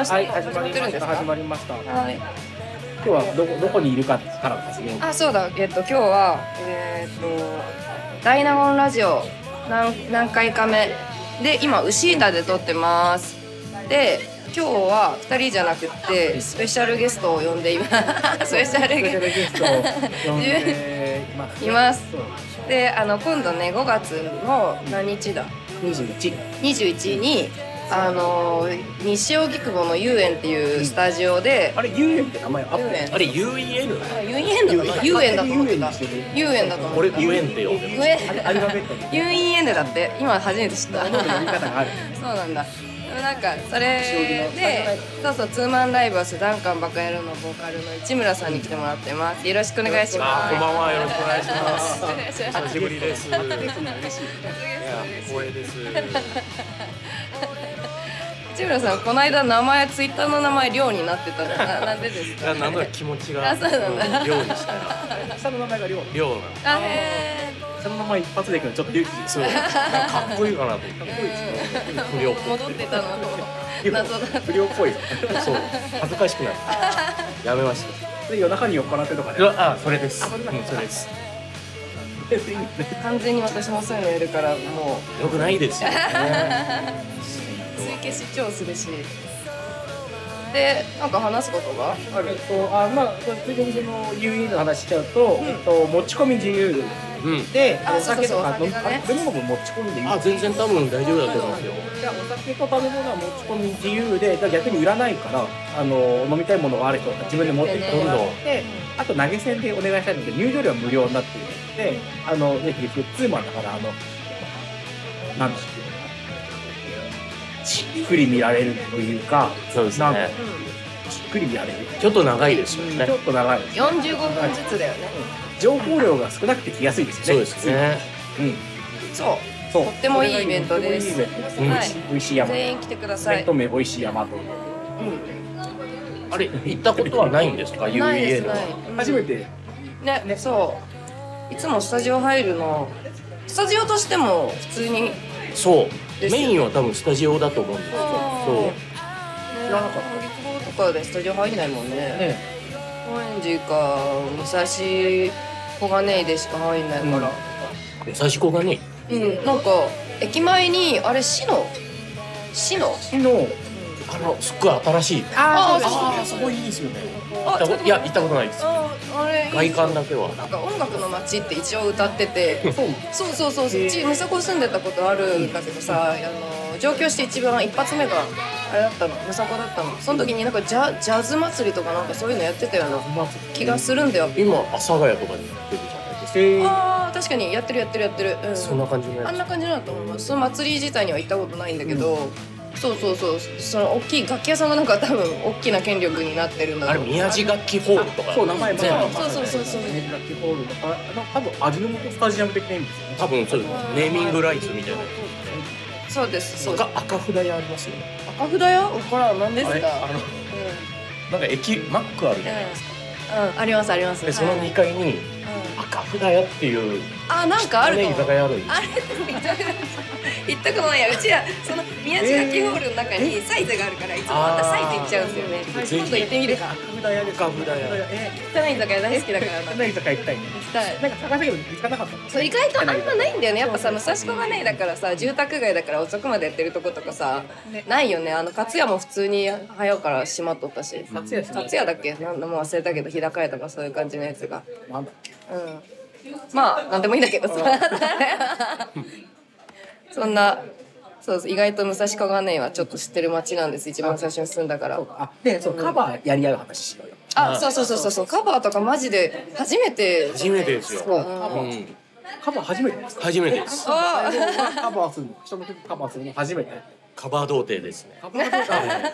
ました。はい、始まりってるんですか。ました。始まりました。今はい。日はどこどこにいるかからですね。あ、そうだ。えっと今日はえっとダイナゴンラジオ何何回か目で今牛板で撮ってます。で今日は二人じゃなくてスペシャルゲストを呼んでいます。スペシャルゲゲストを呼んでいます。います。であの今度ね5月の何日だ？二十一。21にあの西荻窪の遊園っていうスタジオで、あれ遊園って名前あった遊園。あれ UEN? あ遊園だった。遊園だと思ってた。遊園だと思っ俺てた。ウエンって呼んでます。遊園。アルファベットに。UEN だって今初めて知った。そうなんだ。なんかそれでそうそうツーマンライブはスダンカンバカ野郎のボーカルの市村さんに来てもらってます。よろしくお願いします。あこんばんはよろしくお願いします。久しぶりです。嬉しい。光栄です 市村さんこの間名前ツイッターの名前亮になってたのななんでですかやなんだ気持ちがあそうなんだん量にしたい下の名前がりょう。な量なあへ下の名前一発でいくのちょっと勇気そうかっこいいかなと思ってかっこいいですね。不良っー戻ってたの謎だ不良っぽい。そう恥ずかしくなるやめましで夜中に酔っ払ってとかね。あそれですうんそれです完全に私もそういうのやるからもうよくないですよね追消し超するし。でなんか話すことがある。えっとあまあついでにその UE の話しちゃうと、えっと持ち込み自由うん。で、あお酒とか飲みそうそうそうお酒がね。あ飲み物持ち込んでいい。あ全然多分大丈夫だと思いますよ。じゃあお酒と食べ物は持ち込み自由で、だから逆に売らないから、あの飲みたいものがある人は自分で持ってきてもらって、あと投げ銭でお願いしたいので入場料は無料になっているので、あのぜひツーマンだからあのなんでしょう。じっくり見られるというか、そうですね。じっくり見られる。ちょっと長いですよね。ちょっと長い。45分ずつだよね。情報量が少なくて来やすいですよね。そうですね。うん。そう。そう。とってもいいイベントです。とってもいいイベントです。うんはい。美味しい山。全員来てください。イベント名美味しい山と。あれ行ったことはないんですか？ないです UEN はない。初めて。ねね。そう。いつもスタジオ入るのスタジオとしても普通にそうメインは多分スタジオだと思うんですよ。そう。知らなかった。荻窪とかでスタジオ入んないもんね。ね。高円寺か武蔵小金井でしか入んないから。武蔵小がねうん、なんか駅前にあれ市の市の市のあのすっごい新しい。あーああそこいいですよね。いや行ったことないです。ああれ外観だけは。なんか音楽の街って一応歌ってて。そう。そうそうそうそう。うちムサコ住んでたことあるんだけどさ、あの上京して一番一発目があれだったの。ムサコだったの。その時になんかジャジャズ祭りとかなんかそういうのやってたような気がするんだよ、今阿佐ヶ谷とかにやってるじゃないですか。えあー確かに。やってるやってるやってる、うん、そんな感じのやあんな感じなんだと思います。その祭り自体には行ったことないんだけど、そうそうそう。その大きい楽器屋さんがなんか多分大きな権力になってるんだつあれ宮地楽器ホールとかそう名前も全部。そうそうそうそう。メジラッキホールとかあの多分味の素スタジアム的な意味です。よね。多分そうです。ネーミングライツみたいなそうです。そうです。赤赤札屋ありますよね。赤札屋これは何ですか？あれあのなんか駅マックあるじゃないですか。うん、うん、ありますあります。でそのはい2階にうん。赤札屋っていうあなんかあるね居かも酒屋あるんですあれ行ったことないや。うちらその宮地楽器ホールの中にサイズがあるからいつもまたサイズ行っちゃうんですよね。今度行ってみるか。赤札屋です。赤札屋え汚い居酒屋大好きだからな。ー、何居酒屋行きたいね。行きたい。なんか探したけど見つからなかった。そう意外とあんまないんだよねやっぱさ武蔵小がねだからさ住宅街だから遅くまでやってるとことかさ、ないよね。あの勝屋も普通に早うから閉まっとったし。勝屋ですね。勝屋だっけ？なんもう忘れたけど日高屋とかそういう感じのやつが。なんだ。うん。まあなんでもいいんだけどさ そんなそう意外と武蔵小金井はちょっと知ってる街なんです。一番最初に住んだから。あでそうカバーやり合う話しようよ。あそうそうそうそうそう。カバーとかマジで初めて。初めてですよ。そう。うん。カバー初めてですか？初めてです。あカバーするの人の曲カバーするの初めて。カバー童貞ですね。カバーと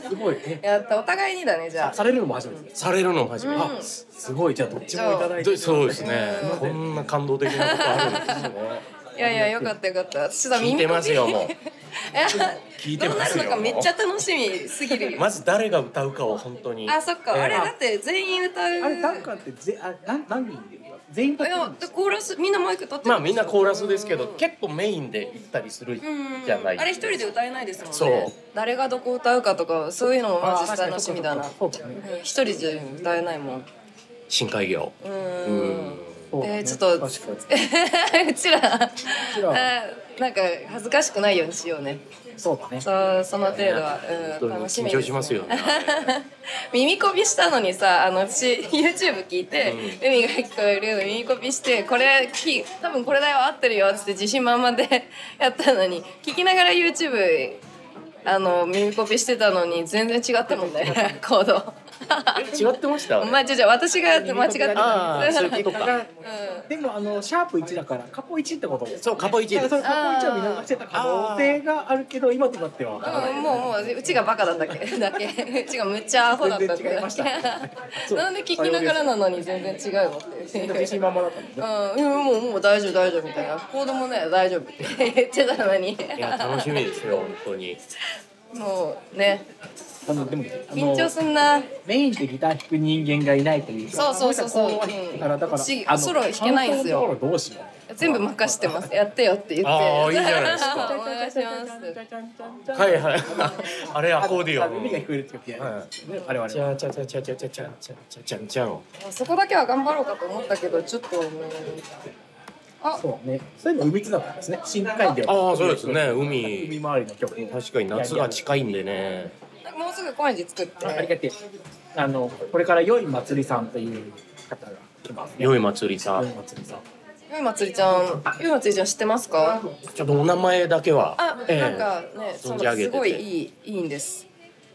かすごい。え？やったお互いにだねじゃあ。されるのも初めて。されるのも初めて。すごい。じゃあどっちもいただいて。どそうですね。こんな感動的なことあるんですね いやいやよかったよかった。私だ聞いてますよもう。え聞いてどうなるますよのかめっちゃ楽しみすぎるよ。まず誰が歌うかを本当に。あそっか、ええ。あれだって全員歌う。あれダンカンってぜあなん何人で全員いやでコーラスみんなマイク立ってるまあみんなコーラスですけど結構メインで行ったりするうんじゃないあれ一人で歌えないですもんね。そう。誰がどこ歌うかとかそういうのもマジあ楽しみだな。一人じゃ歌えないもん。深海魚。ううんえーちょっと うちら。ちらあなんか恥ずかしくないようにしようね。そうだね。そうその程度は、うん、楽しみ緊張しますよね。耳コピしたのにさあの私 YouTube 聞いて、海が聞こえる耳コピしてこれき多分これだよ合ってるよっつって自信満々で やったのに聞きながら YouTube あの耳コピしてたのに全然違ったもんねコードえ 違ってました？お前じゃじゃ私が間違ってた。あーそういうことか。でもあのシャープ1だからカポ1ってこと？そうカポ1です。だからそのカポ1は見逃してた可能性があるけど今となってはもうもううちがバカだったっけ？だけ？うちがむっちゃアホだったって。全然違いました。そうなんで聞きながらなのに全然違うのっていう。自信満々だったうん、もうもう大丈夫大丈夫みたいな。子供ね大丈夫って。言ってたのに。いや楽しみですよ本当に。もうねあのでもあの緊張すんな。メインでギター弾く人間がいないというか。そうそうそうそう。あの人は弾くからだからしあのソロ弾けないんですよ。どうしよう。全部任してます。やってよって言って。あーいいじゃないですか。お願いします。はいはい。あれアコーディオン。あ耳が聞こえる時やはあれはチャチャチャチャチャチャチャチャチャチャチャそこだけは頑張ろうかと思ったけどちょっとねあそうねそういうの海津だったんですね深海でああそうですね海海周りの曲確かに夏が近いんでねもうすぐ高円寺作ってあありがてえあのこれから良い祭りさんという方が来ますね良い祭りさ良い祭りさんゆいまつりちゃんゆいまつりちゃん知ってますか？ちょっとお名前だけはあ、ええなんかね、そのすごいいいいいんです。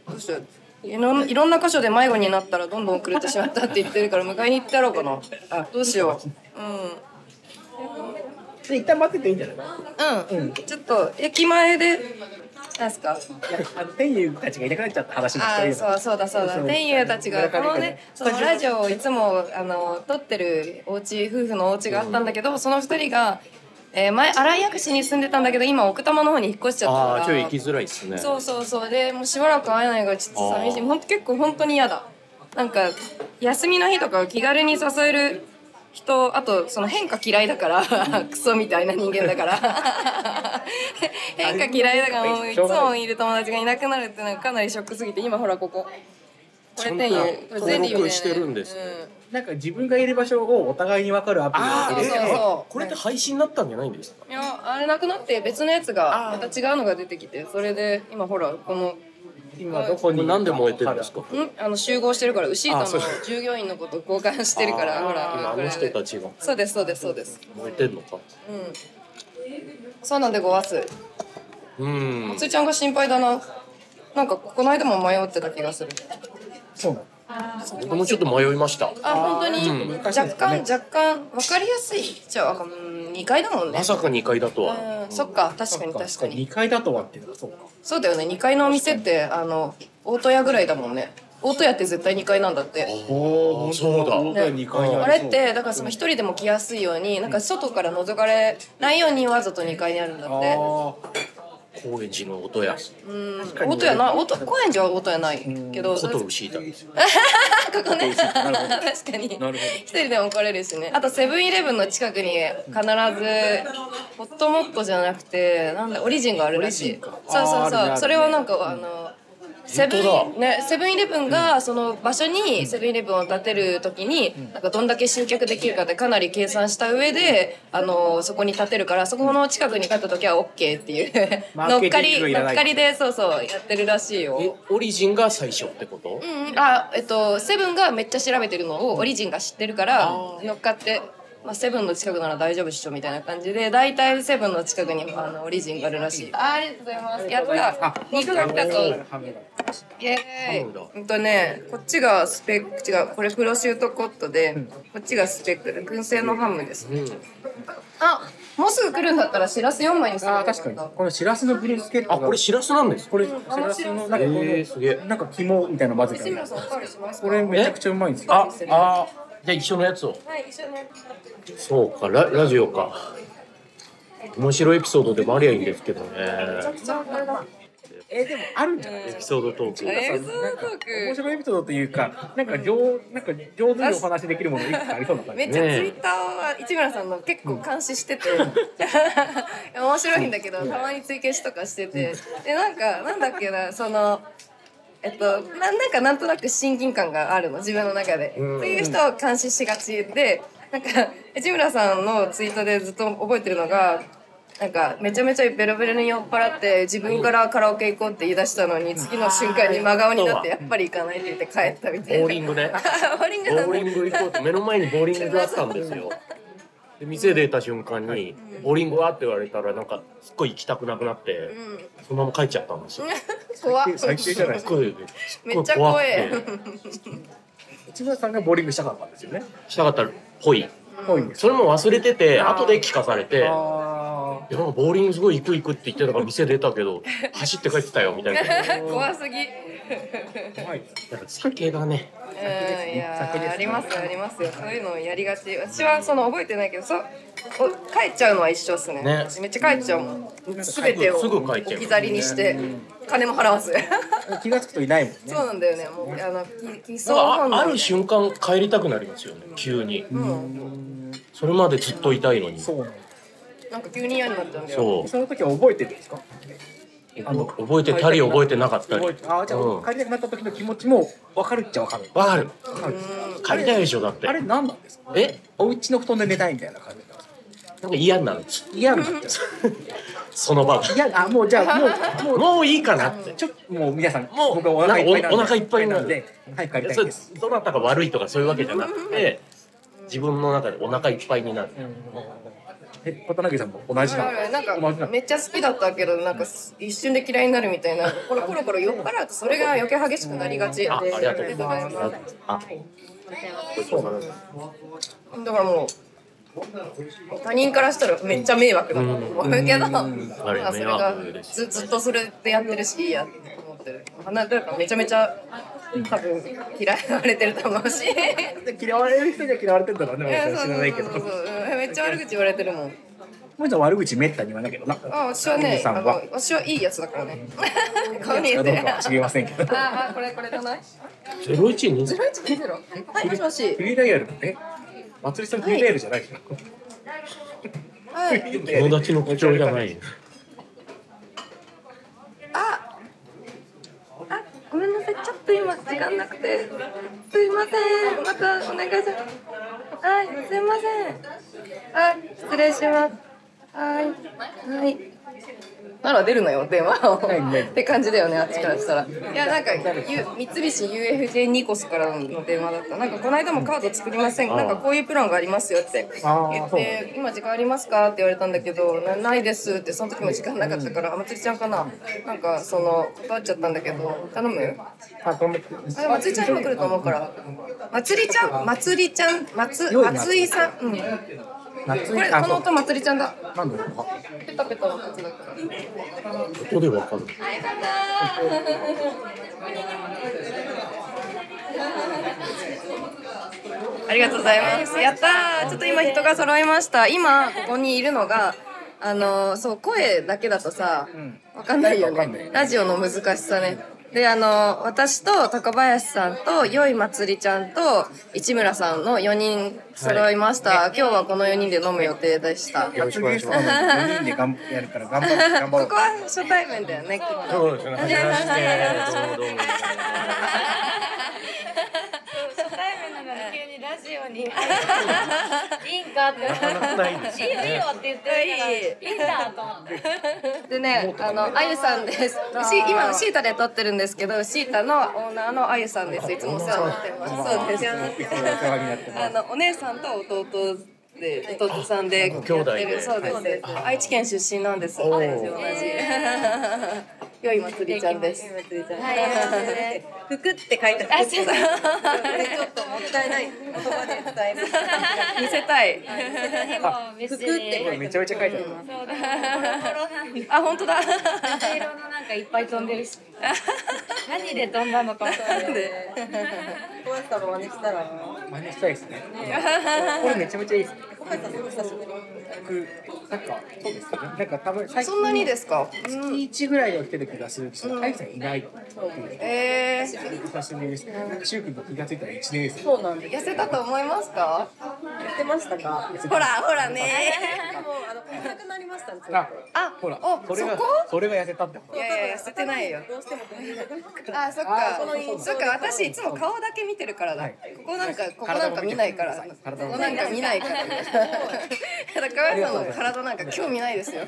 どうしよう。いろんいろんな箇所で迷子になったらどんどん遅れてしまったって言ってるから迎えに行ってやろうかな。あどうしよう。うん。で一旦待ってていいんじゃない？うん。うんちょっと駅前で。なんすか？いやあの天佑たちがいなくなっちゃった話もあそうそうだ。そうだ。天佑たちがこのね、そのラジオをいつもあの撮ってるお家夫婦のお家があったんだけど、その二人が。えー、前新井薬師に住んでたんだけど今奥多摩の方に引っ越しちゃったから。ああちょい行きづらいっすね。そうそうそう。でもうしばらく会えないからちょっと寂しい。ほんと結構本当に嫌だ。なんか休みの日とか気軽に誘える人あとその変化嫌いだからクソみたいな人間だから。変化嫌いだからもうい。つもいる友達がいなくなるってなんかかなりショックすぎて今ほらここ。これ天佑これ全登録してるんですね。なんか自分がいる場所をお互いに分かるアプリを入れてそうそうそう。これって配信になったんじゃないんですか？いやあれなくなって別のやつがまた違うのが出てきてそれで今ほらこの今どこに？なんで燃えてるんですか？んあの集合してるからウシータの従業員のこと交換してるからほら。これ今あの人たちが。そうですそうですそうです。燃えてんのか。うん。そうなんでごわす。うん。つーちゃんが心配だな。なんかこの間も迷ってた気がする。そうなの僕もちょっと迷いました。あ本当に、うん。若干若干分かりやすい。じゃあうん2階だもんね。まさか2階だとは。うんそっか確かに確かに。2階だとはっていうのはそうか。そうだよね。2階のお店ってあの大戸屋ぐらいだもんね。大戸屋って絶対2階なんだって。おーそうだ。本当に2階にあありそう。れってだからその一人でも来やすいようになんか外から覗かれないようにわざと2階にあるんだって。あ高円寺の音や。うん。かに大戸屋な。大戸高円寺は大戸屋ないけど。こと牛だここね。確かに。一人でも来れるしね。あとセブンイレブンの近くに必ずホットモットじゃなくてなんだオリジンがあるらしい。そうそうそう。それをなんかあのセブ本ンねセブンイレブンがその場所にセブンイレブンを建てる時になんかどんだけ集客できるかってかなり計算した上であのそこに建てるからそこの近くに建った時は OK っていう。乗っかり乗っかりでそうそうやってるらしいよ。えオリジンが最初ってこと？うん、あえっとセブンがめっちゃ調べてるのをオリジンが知ってるから乗っかって、まあ、セブンの近くなら大丈夫っしょみたいな感じで大体セブンの近くにあのオリジンがあるらしい。あありがとうございます。やった。肉が来たぞ。イエーイ。うんとねこっちがスペック違うこれプロシュートコットで、こっちがスペックで燻製のハムです、うん。あもうすぐ来るんだったらしらす4枚にする。あー確かに。このしらすのブリスケットが。あこれしらすなんです。かこれしらすのなんかこえー、すげえ。のなんか肝みたいなの混ぜた西村さんおかわりしますかこれめちゃくちゃうまいんですよ。ああじゃあ一緒のやつを。はい一緒にそうかララジオか。面白いエピソードでもありゃいいんですけどね。えーでもあるんじゃない？ですかエピソードトーク。エピソードトー面ク白いエピソードというか、なんか上なんか上手にお話できるものいくつかありそうな感じ。めっちゃツイッターは市村さんの結構監視してて、面白いんだけどたまに追消しとかしてて。でなんかなんだっけなそのえっとななんかなんとなく親近感があるの自分の中で、うんっていう人を監視しがちでなんか市村さんのツイートでずっと覚えてるのが。なんかめちゃめちゃベロベロに酔っ払って自分からカラオケ行こうって言い出したのに次の瞬間に真顔になってやっぱり行かないって言って帰ったみたいな。ボーリングね。ボーリングなんだボーリング行こうって目の前にボーリングがあったんですよ。で店出た瞬間に「ボーリングは?」って言われたらなんかすっごい行きたくなくなってうんそのまま帰っちゃったんですよ。怖っ最低じゃないですか。めっちゃ怖えくて市村さんがボーリングしたかったんですよね。したかったらぽい。それも忘れてて後で聞かされて。いやあなんかボーリングすごい行く行くって言ってたから店出たけど 走って帰ってたよみたいな。怖すぎ。あ、はい。だから酒がねうん、いや酒ですね。ーありますよありますよ。そういうのやりがち。私はその覚えてないけどそ帰っちゃうのは一緒っすね。ね。私めっちゃ帰っちゃうもん。全てをすぐ帰っちゃう。置き去りにして金も払わず。気がつくといないもんね。そうなんだよね。もうあのき基礎なんか本能あある瞬間帰りたくなりますよね。急に。うん。それまでずっといたいのに。そう。なんか急に嫌になっちゃうんだよそう。その時は覚えてるんですか？あの覚えてたり覚えてなかったり。あ、じゃあ、うん。帰りたくなった時の気持ちも分かるっちゃ分かる。わかる。うん。帰りたいでしょだって。あれ何なんですか？え？お家の布団で寝たいみたいな感じなんか？嫌になる嫌になっちゃ その場が。う。嫌あ、もうじゃあもうもうもういいかなって。ちょっともう皆さんもう僕はお腹いっぱいおお腹いっぱいなんではい帰りたいです。どなたが悪いとかそういうわけじゃなくて自分の中でお腹いっぱいになるえ、小田投さんも同じなの？なんかめっちゃ好きだったけどなんか一瞬で嫌いになるみたいな。これコロコロ酔っ払うとそれが余計激しくなりがち。あありがとう。ございます。あそうなんです。だからもう他人からしたらめっちゃ迷惑だと思うけど、まあれあそれがずずっとそれでやってるしいいやって思ってる。なんだかめちゃめちゃ多分嫌われてると思うし。嫌われる人には嫌われてんだろうね。知らないけど。めっちゃ悪口言われてるもん。もうちゃん悪口めったに言わないけどな。あ私はねさんは。私はいいやつだからね。顔見えかどうてかは知りませんけど。ああこれこれじゃない？ゼロ一二ゼロ一二ゼロ。はいもしもし。フリーダイヤル？え、まつりさんフリーダイヤルじゃないでしょ。はい。友達の口調じゃないあ、あ、ごめんなさい、ちょっと今時間なくて。すいません、またお願いします。はい、すいません。あ、失礼します。はい、はい。なら出るのよ、電話を。って感じだよね、あっちからしたら。いや、なんか、ゆ三菱 UFJ ニコスからの電話だった。なんか、この間もカード作りません？なんか、こういうプランがありますよって言って、今時間ありますか？って言われたんだけど、なないですって、その時も時間なかったから、あまつりちゃんかな？なんか、その、断っちゃったんだけど、頼む？あ、ごめん。あれ、まつりちゃん今来ると思うから。まつりちゃん、まつりちゃん、まつ、良いなまついさん？うん。こ夏れ、この音まつりちゃんだ。なんだろうか。ペタペタの音だから。音でわかるありがとうございます。やったー。ちょっと今人が揃いました。今ここにいるのが。あのそう声だけだとさ、わかんないよね。ラジオの難しさね。であの私と高林さんとよいまつりちゃんと市村さんの4人揃いました、今日はこの4人で飲む予定でした。よろしくお願いします。4人でやるから頑張頑張ろう。ここ。は初対面だよねきっと。そうですね。はじめまして。どうもどうも初対面なのに急にラジオに いいんかっていいいよいいよって言っていいいいんだと思ってでね、あの、あゆさんです。し今、シータで撮ってるんですけど、シータのオーナーのあゆさんです。いつもお世話になってます。そうです。あの、お姉さんと弟で、弟さんでやって兄弟でる。そうです。愛知県出身なんです。同じ。良いまつりちゃんです。はいね服って書いてある。ちょっともったいない言葉で伝える。見せたい。服ってめちゃめちゃ書いてある。あ、本当だ。水色のなんかかいっぱい飛んでるし何で飛んだのかもなんで小林さんも真似したら。真似したいですねこれめちゃめちゃいいですね小林さんすごい久しぶり。僕なんかそうですねなんか多分最近そんなにですか？月1ぐらいは来てる気がするけど、大さんいないっていうえー、久しぶりですね。なんかシュウ君と気がついたら1年生。そうなんです。痩せたと思いますか？やってましたか？ほらほらねでもあの来なくなりましたね。あ、あほら、おそれがそれが痩せたって。いやいや痩せてないよどうしても。あそっあかそっか私いつも顔だけ見てるからだ、はいここなんかここなんか見ないからここなんか見ないから 高橋さんの体なんか興味ないですよ。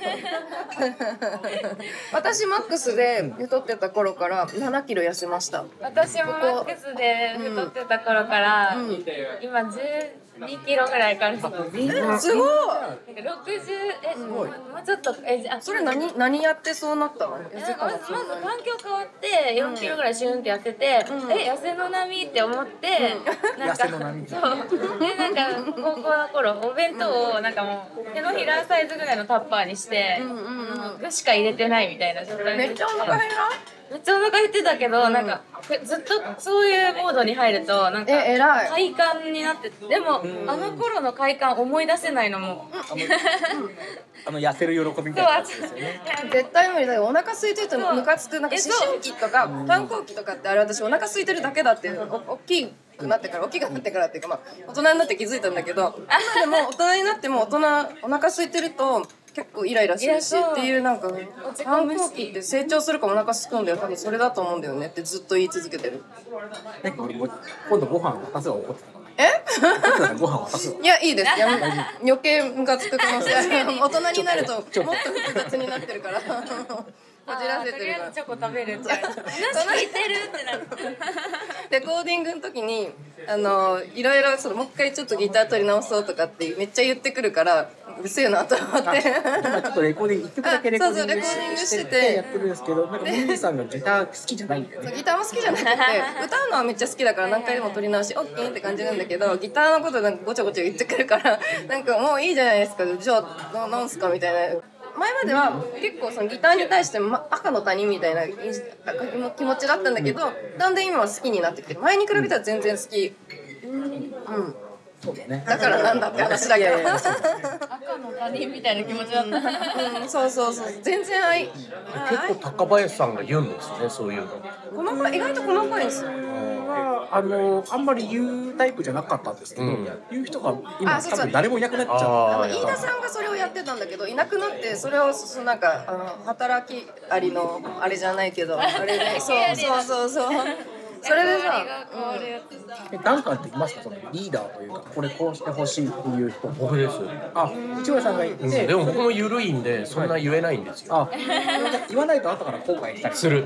私マックスで太ってた頃から7キロ痩せました。私もマックスで太ってた頃から、今12キロぐらいから。なんか60すごい。えもうちょっとえじゃあそれ何何やってそうなったの？痩せたのまずまず環境変わって4キロぐらいシュンって痩せて、え痩せの波って思って、なんか痩せの波そう。でなんか高校の頃お弁当をなんかもう手のひらサイズぐらいのタッパーにして、具しか入れてないみたいな状態めっちゃお腹減らめっちゃお腹減ってたけど、なんかずっとそういうモードに入るとなんかえ偉い。快感になってでもあの頃の快感思い出せないのも。あの痩せる喜びみたいな。やつですよね。絶対無理だよ。お腹空いてるとムカつく。なんか思春期とか反抗期とかってあれ私お腹空いてるだけだってお大きくなってから大きくなってからっていうかまあ大人になって気づいたんだけど 今でも大人になっても大人お腹空いてると結構イライラするしっていうなんかち込反むし抗期って成長するかお腹空くんだよ多分それだと思うんだよねってずっと言い続けてる。なんか俺も今度ご飯渡すわ怒ってた。えご飯渡すわ。いやいいです。やめ余計ムカつく可能性 大人になるともっと複雑になってるからこじらせてる。からとりあえずチョコ食べるって話聞いてるってなって。レコーディングの時にあのいろいろそのもう一回ちょっとギター取り直そうとかってめっちゃ言ってくるからうるせえなと思って。今ちょっとレコーディング一曲だけレコーディングあそうそうレコーディングしして。ててやってるんですけど、なんかミミさんがギター好きじゃないんだよね。ギターも好きじゃなくて歌うのはめっちゃ好きだから何回でも取り直し OK って感じなんだけどギターのことなんかごちゃごちゃ言ってくるからなんかもういいじゃないですか。じゃあななんすかみたいな。前までは結構そのギターに対して、ま、赤の他人みたいな気持ちだったんだけどだんだん今は好きになってきて前に比べたら全然好き。うん。そうだね。だからなんだって話だけど。赤の他人みたいな気持ちだったうん、そうそうそう、全然愛。結構高林さんが言うんですねそういうの細かい、意外と細かいんですよ。はあのあんまり言うタイプじゃなかったんですけど、うん言う人が今あそうそう多分誰もいなくなっちゃった。あ飯田さんがそれをやってたんだけど、いなくなって、それを、そなんか、あの、働きありの、あれじゃないけど、あれで、そうそうそうそう。それでさ、変わるやつ。えダンカンっていますか？そのリーダーというかこれこうしてほしいっていう人。僕です、あ内村さんがいて、うん。でも僕も緩いんでそんな言えないんですよ、あ言わないと後から後悔したりする。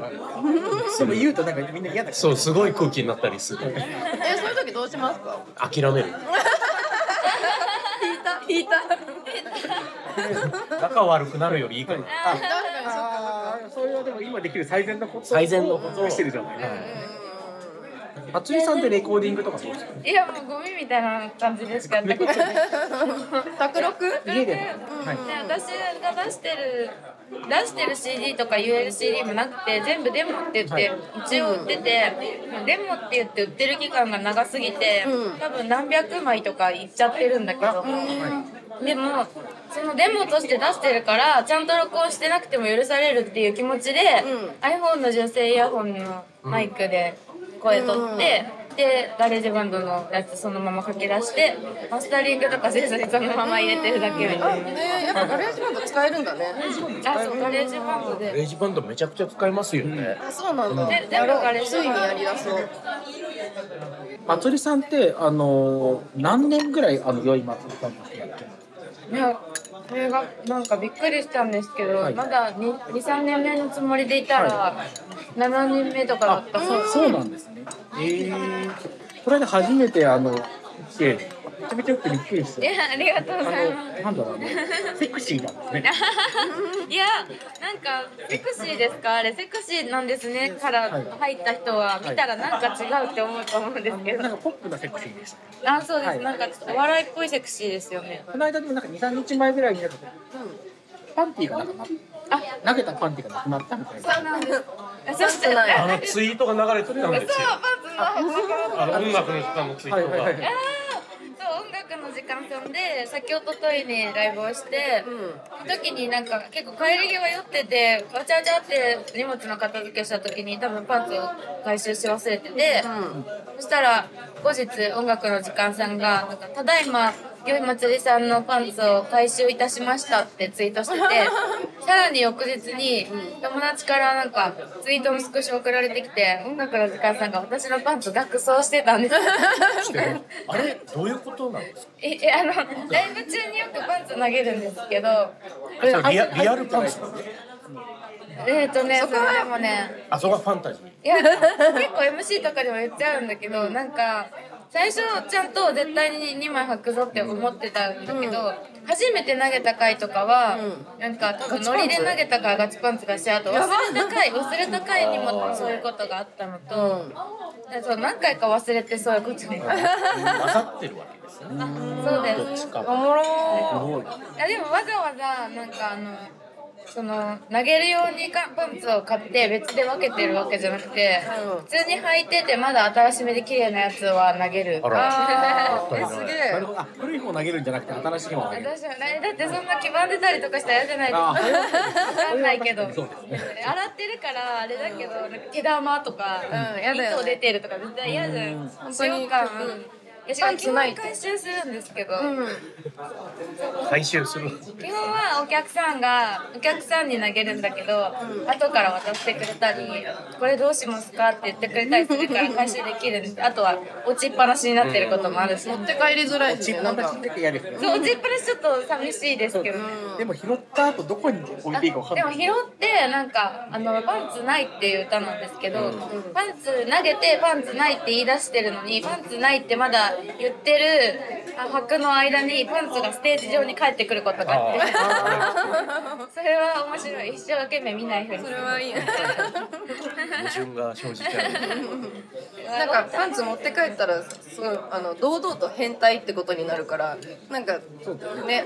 でも言うとなんかみんな嫌だそうすごい空気になったりする。え、そういう時どうしますか？諦める。引いた、引いた。仲悪くなるよりいいから。あーそれはでも今できる最善のこと最善のことを。してるじゃないあつりさんってレコーディングとかどうですか？いやもうゴミみたいな感じでしかやったことない。卓録？家で？私が出してる出してる CD とか言える CD もなくて全部デモって言って一応売ってて、デモって言って売ってる期間が長すぎて、うん。多分何百枚とかいっちゃってるんだけど、でもそのデモとして出してるからちゃんと録音してなくても許されるっていう気持ちで、うん。iPhone の純正イヤホンのマイクで声取って。で GarageBand のやつそのまま書き出してマスタリングとかせずにそのまま入れてるだけみたあ、いな。ね、やっぱ GarageBand 使えるんだね。あ、そう、 GarageBand で。ガレージバンドめちゃくちゃ使えますよね、あ、そうなんだ。でやろうでもガレージついにやりだそう。あつりさんってあの何年ぐらいあの良い松さんとしてやってるいや、それがなんかびっくりしたんですけど、はい。まだ2、2、3年目のつもりでいたら、7年目とかだったそう。そうなんですね。ええこれで初めてあの来てめちゃめちゃよくてびっくりしていや、ありがとうございまあのなんだろうねセクシーなんですね。す。いや、なんか、セクシーですか？あれ、セクシーなんですね。から入った人は、見たらなんか違うって思うと思うんですけど。なんかポップなセクシーでした。あ、そうです。はい。なんかちょっとお笑いっぽいセクシーですよね。この間でもなんか23日前ぐらいになんかパンティーがなんかな投げたパンティがなくなったみたいな。そうなんですあのツイートが流れてたんですよ。パンツの。あの音楽の時間のツイートが、はいはいはいそう音楽の時間さんで先おとといにライブをして、その時になんか結構帰り際酔っててわちゃわちゃって荷物の片付けした時に多分パンツを回収し忘れてて、そしたら後日音楽の時間さんがなんか「ただいまよいまつりさんのパンツを回収いたしました」ってツイートしてて さらに翌日に友達からなんかツイートのスクショ送られてきて音楽の時間さんが私のパンツ額装してたんです。あれ？どういうことなんですか？ええあのライブ中によくパンツ投げるんですけどリアリアルパンツえっ、とねそれでもねあそこがファンタジー。いや結構 MC とかでも言っちゃうんだけどなんか最初ちゃんと絶対に2枚履くぞって思ってたんだけど、初めて投げた回とかは、なんか多分ノリで投げたからガチパンツだしあと忘れた回忘れた回にもそういうことがあったのと、でそう何回か忘れてそういうことに混ざってるわけですね。そうです。おもろいやでもわざわざなんかあのその投げるようにかパンツを買って別で分けてるわけじゃなくて、うん。普通に履いててまだ新しめで綺麗なやつは投げる。あらえすげえ。古い方投げるんじゃなくて新しい方投げる。私はねだってそんな黄ばんでたりとかしたら嫌じゃないですあかわかんないけど。洗そうですね。ってるからあれだけど毛玉とか、うんやだよね。糸出てるとか絶対嫌じゃないうん本当に使用感。うんいやしかも基本回収するんですけど、うん。回収する。基本はお客さんがお客さんに投げるんだけど、後から渡してくれたり「これどうしますか?」って言ってくれたりするから回収できるんですあとは落ちっぱなしになってることもあるし、持って帰りづらいしチップね落ちっぱなしちょっと寂しいですけど。ねでも拾った後どこに置いていいかわかんない。でも拾ってなんかあのパンツないっていう歌なんですけど、パンツ投げてパンツないって言い出してるのにパンツないってまだ言ってるあ拍の間にパンツがステージ上に帰ってくることがあって。それは面白い。一生懸命見ないふうにそれはいい。ね矛盾が生じちゃう。なんかパンツ持って帰ったらすごいあの堂々と変態ってことになるからなんかね。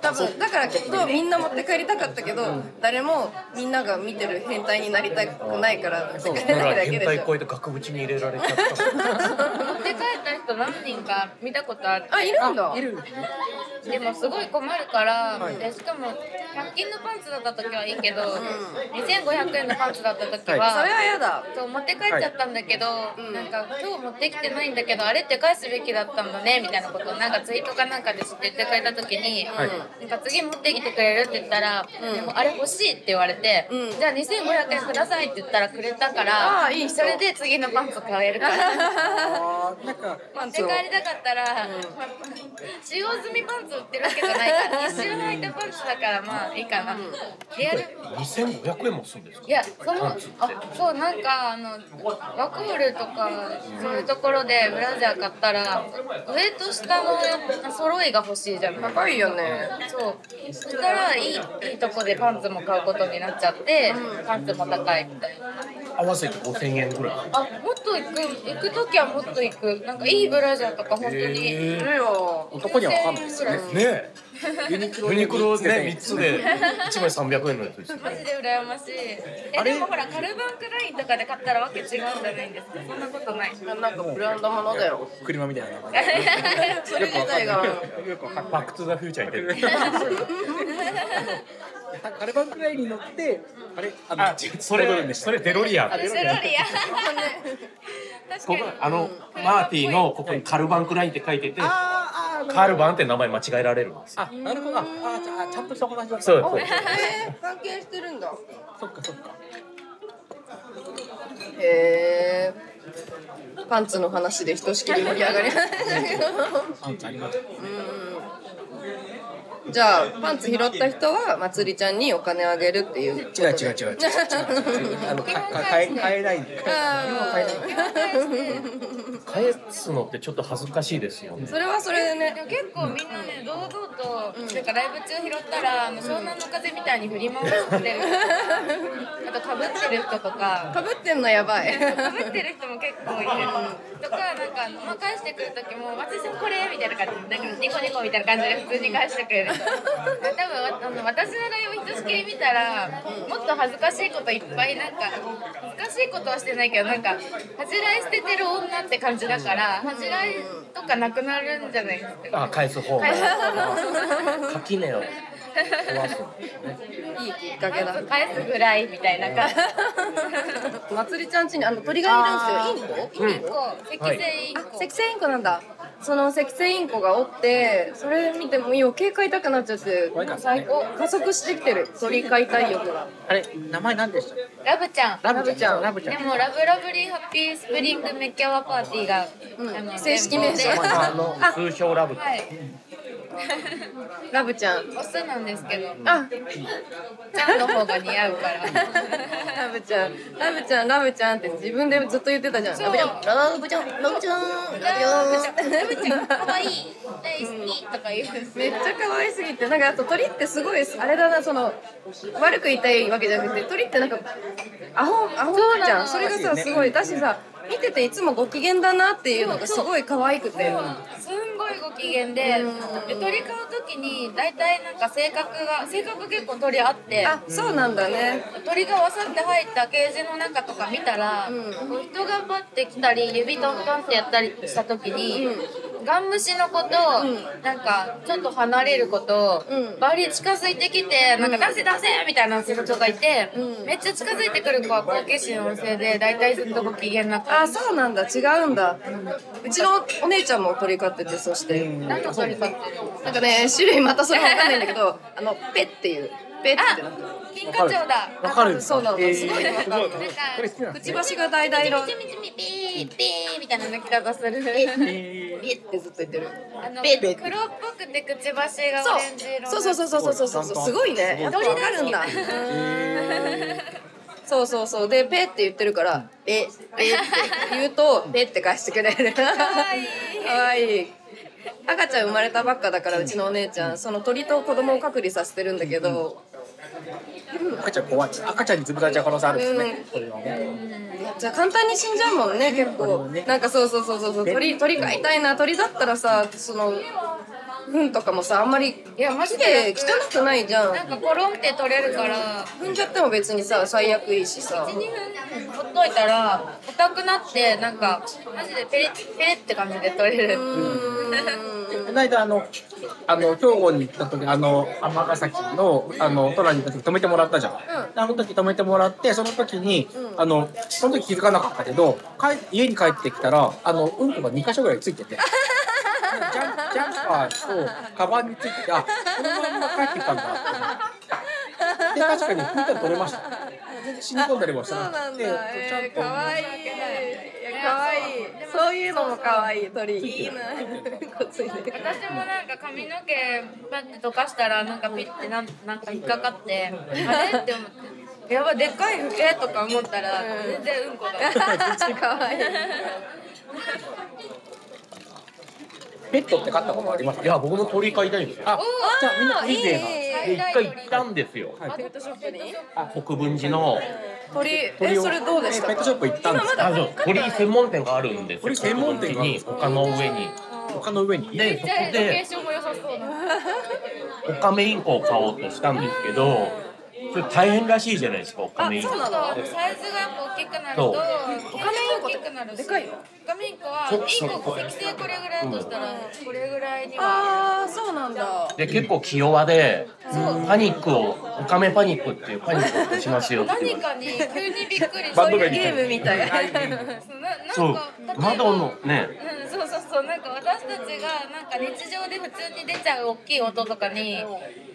多分だからきっとみんな持って帰りたかったけど誰もみんなが見てる変態になりたくないから持って帰だかららないだけでしょ変態超えて額縁に入れられちゃった。持って帰った人何人か見たことある。あいるんだ。いる。でもすごい困るから、でしかも100均のパンツだった時はいいけど、2500円のパンツだった時は、それは嫌だ。そう持って帰っちゃったんだけど、なんか今日持ってきてないんだけどあれって返すべきだったんだねみたいなことをなんかツイートかなんかで知って言ってくれた時に、なんか次持ってきてくれるって言ったら、でもあれ欲しいって言われて、うん。じゃあ2500円くださいって言ったらくれたからあーいい人。それで次のパンツ買えるから。なんか パンツを帰りたかったら、使用済みパンツ売ってるわけじゃないから 一瞬履いたパンツだからまあいいかな、リアル2500円もするんですか？いやそのあそうなんかあのワコールとかそういうところでブラジャー買ったら上と下の揃いが欲しいじゃない。高いよね。そう。そしたらいいいいとこでパンツも買うことになっちゃって、パンツも高いみたいな合わせて5000円ぐらい。あもっと行く行く時はもっと行く。なんかいいブラジャーとか本当に、へいるよ。男にはわかんないですね。ねえ。ユニクロユニクロね。ね3つで 1枚300円のやつですよね。マジで羨ましい。えでもほらカルバンクラインとかで買ったらわけ違うんじゃないんですかそんなことない。なんかブランドものだよ。車みたいな。名前。それ自体が。バックトゥザフューチャーに出てる カルバンくらいに乗って、あれ、あの、あそれそれデロリアン。セロリア確ここかに。あのマーティのここにカルバンクラインって書いててカルバンって名前間違えられるんですよ。あ、なるほど。あ、あちゃちゃんとしたお話だった。そうそうえー、関係してるんだ。そっかそっか。へえパンツの話でひとしきり盛り上がりましたけどパンツあります。じゃあパンツ拾った人はまつりちゃんにお金あげるっていう違う違う違う違う。あの、か、か、買え、買えない。あ返すのってちょっと恥ずかしいですよねーそれはそれでねでも結構みんなね堂々と、なんかライブ中拾ったらあの湘南の風みたいに振り回してるあとかぶってる人とかかぶってんのやばいかぶってる人も結構いるとかなんか、まあ、返してくる時も「私もこれ」みたいな感じでなんかニコニコみたいな感じで普通に返してくれる多分わあの私のライブひとしきり見たらもっと恥ずかしいこといっぱいなんか恥ずかしいことはしてないけどなんか恥じらい捨ててる女って感じだから恥じらいとかなくなるんじゃないですかあ返す方が。返す方壊すいいきっかけだ。返すぐらいみたいな感じ。まつりちゃん家にあの鳥がいるんですよ。インコ。インコ赤星インあコ、赤星インコなんだ。その赤星インコがおってそれ見ても余計飼いたくなっちゃって最高。加速してきてる。鳥飼いたい欲が。あれ名前何でした？ラブちゃん。ラブちゃん。ラブちゃん。でもラブラブリーハッピースプリングメッキャワパーティーが、うん。正式名称。あの通称ラブ。はい ラブちゃん。オスなんですけど。あ。ちゃんの方が似合うから。ラブちゃん。ラブちゃんラブちゃんって自分でずっと言ってたじゃん。ラブちゃん。ラブちゃんラブちゃん。ラブちゃん。ラブちゃん。可愛い。大好き。とか言う。めっちゃ可愛すぎて。なんかあと鳥ってすごいあれだな。その悪く言いたいわけじゃなくて鳥ってなんかアホアホじゃん。それがさすごい。だしさ見てていつもご機嫌だなっていうのがすごい可愛くて。すんごいご機嫌でで鳥飼う時に大体なんか性格が性格結構鳥あってあそうなんだね。鳥がわさって入ったケージの中とか見たら、うん。人がパッて来たり指トントンってやったりした時に、ガン無視の子と、うん。なんかちょっと離れる子と、うん。バリ近づいてきてなんか出せ出せみたいな子がいて、うん。めっちゃ近づいてくる子は好奇心旺盛で大体ずっとご機嫌な子。あそうなんだ。違うんだ。うちのお姉ちゃんも鳥飼っててそして。何の鳥飼ってるなんかね種類またそれわかんないんだけどあのペっていうペってなく金華鳥だ。わかる。そうなの、すごいなんかくちばしがだいだい色ピーピーみたいな抜き方する。ピってずっと言ってる。あの黒っぽくてくちばしがオレンジ色そう。そうそうそうそうそうすごいね。どっぱわるんだ。そうそうそう。でペって言ってるからペペって言うと ペって返してくれる。かわいい。赤ちゃん生まれたばっかだからうちのお姉ちゃんその鳥と子供を隔離させてるんだけど赤ちゃん怖い。赤ちゃんに潰されちゃう可能性あるんですね。うん。これはね。じゃあ簡単に死んじゃうもんね結構。なんかそうそうそうそうそう。鳥鳥飼いたいな。鳥だったらさその糞とかもさあんまりいやマジ綺で麗汚くないじゃん。なんかコロンって取れるから。踏んじゃっても別にさ最悪いいしさ。12分ほっといたら硬くなってなんかマジでペリッペリッって感じで取れるこの間あのあの兵庫に行った時あの尼崎のあのトラに行った時止めてもらったじゃん、であの時止めてもらってその時に、あのその時気づかなかったけど帰家に帰ってきたらあのうんこが2箇所ぐらいついてて。ジャンジャンパーとカバンについててあこのまんま帰ってきたんだってで確かに見たら取れました全然死に込んだりもしてそうなくてなんだ。ちゃんとえー、かわいい。いや、かわいい。そういうのもかわいい。鳥。いいな。私もなんか髪の毛パッて溶かしたらなんかピッてなんなんか引っかかってあれって思ってやばいでっかいフケとか思ったら全然うんこだかわいい。ペットって飼ったことありますいや僕も鳥飼いたいんですよ。あじゃあみんな鳥勢がで一回行ったんですよ。ペットショップに？国分寺の鳥。え、それどうでしたか？ペットショップ行ったんですあそう。鳥専門店があるんですよ。鳥専門店に丘の上に。他の上に？でそこでションも良さそうだオカメインコを買おうとしたんですけどそれ大変らしいじゃないですかオカメイン。コあそうなの？サイズがやっぱ大きくなるとそう。オカメインなるしでかいのオカメインコはそうインコそう適正これぐらいだとしたらこれぐらいには。ああ、そうなんだ。で結構気弱でパニックをオカメパニックっていうパニックをしますよって何かに急にびっくりそういうバンド名ゲームみたい。そう。窓のね。うん、そうそうそう。なんか私たちがなんか日常で普通に出ちゃう大きい音とかに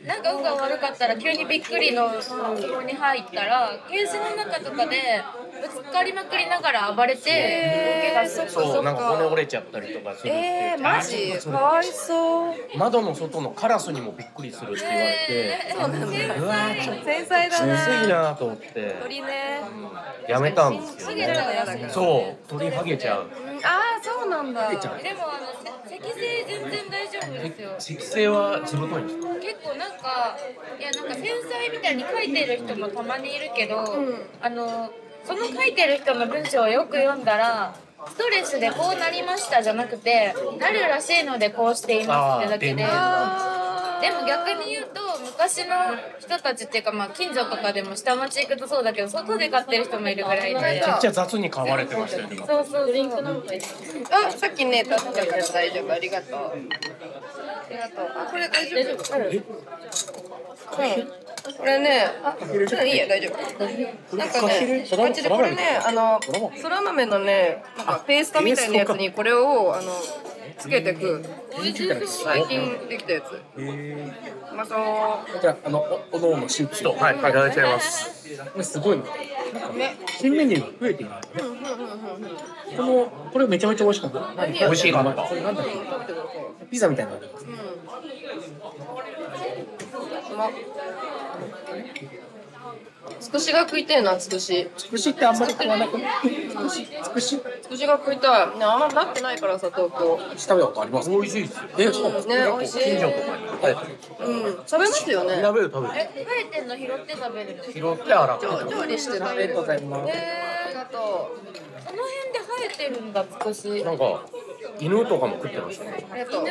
なんか運が悪かったら急にびっくりのそこに入ったらケージの中とかでぶつかりまくりながら暴れてそうなんか骨折れちゃったりとかするってえー、マジ？かわいそう。窓の外のカラスにもびっくりするって言われて。そうなんだ。繊細だきな。ついなと思って。鳥ね。やめたんですよね。そう鳥ハゲちゃう。うんああ、そうなんだ。でもあのせ赤星全然大丈夫ですよ。適性はずぶといんですか？結構なんかいやなんか繊細みたいに書いてる人もたまにいるけど、ん。あのその書いてる人の文章をよく読んだらストレスでこうなりましたじゃなくてなるらしいのでこうしていますってだけで。あでも逆に言うと昔の人たちっていうかまあ近所とかでも下町行くとそうだけど外で買ってる人もいるぐらいで。めちゃくちゃ雑に買われてましたよねそうそうそう。あ、さっきね、立っちゃうから大丈夫。ありがとう。ありがとう。あ、これ大丈夫？ある。うん。これね、あ、うんいいや、大丈夫。なんかね、そらうちでこれね、あのそら豆、そら豆のね、なんかペーストみたいなやつにこれを、あの、つけてく。最近できたやつ。えうまそう。ー、じゃああのおおのおのシュープちょっとはいいただいちゃいますこれすごいねね。新メニューが増えてこのこれめちゃめちゃ美味しかった何？美味しいかったこれなんだっうん、食べてください。け？ピザみたいなのうまっ。つくしが食いたいな、つくし。つくしってあんまり食わなくない？つくし？つくし？つくしが食いたい。ね、あんまなってないからさ、東京。食べたことあります？美味しいですよ。えそうね、美味しい。近所とかに。生えてるうん、食べますよね。食べる食べる。え生えてんの？拾って食べるの？拾って洗って調調理して食べる。ありがとうございます。ありがとその辺で生えてるんだつくしなんか犬とかも食ってました？ねう。ありがとう。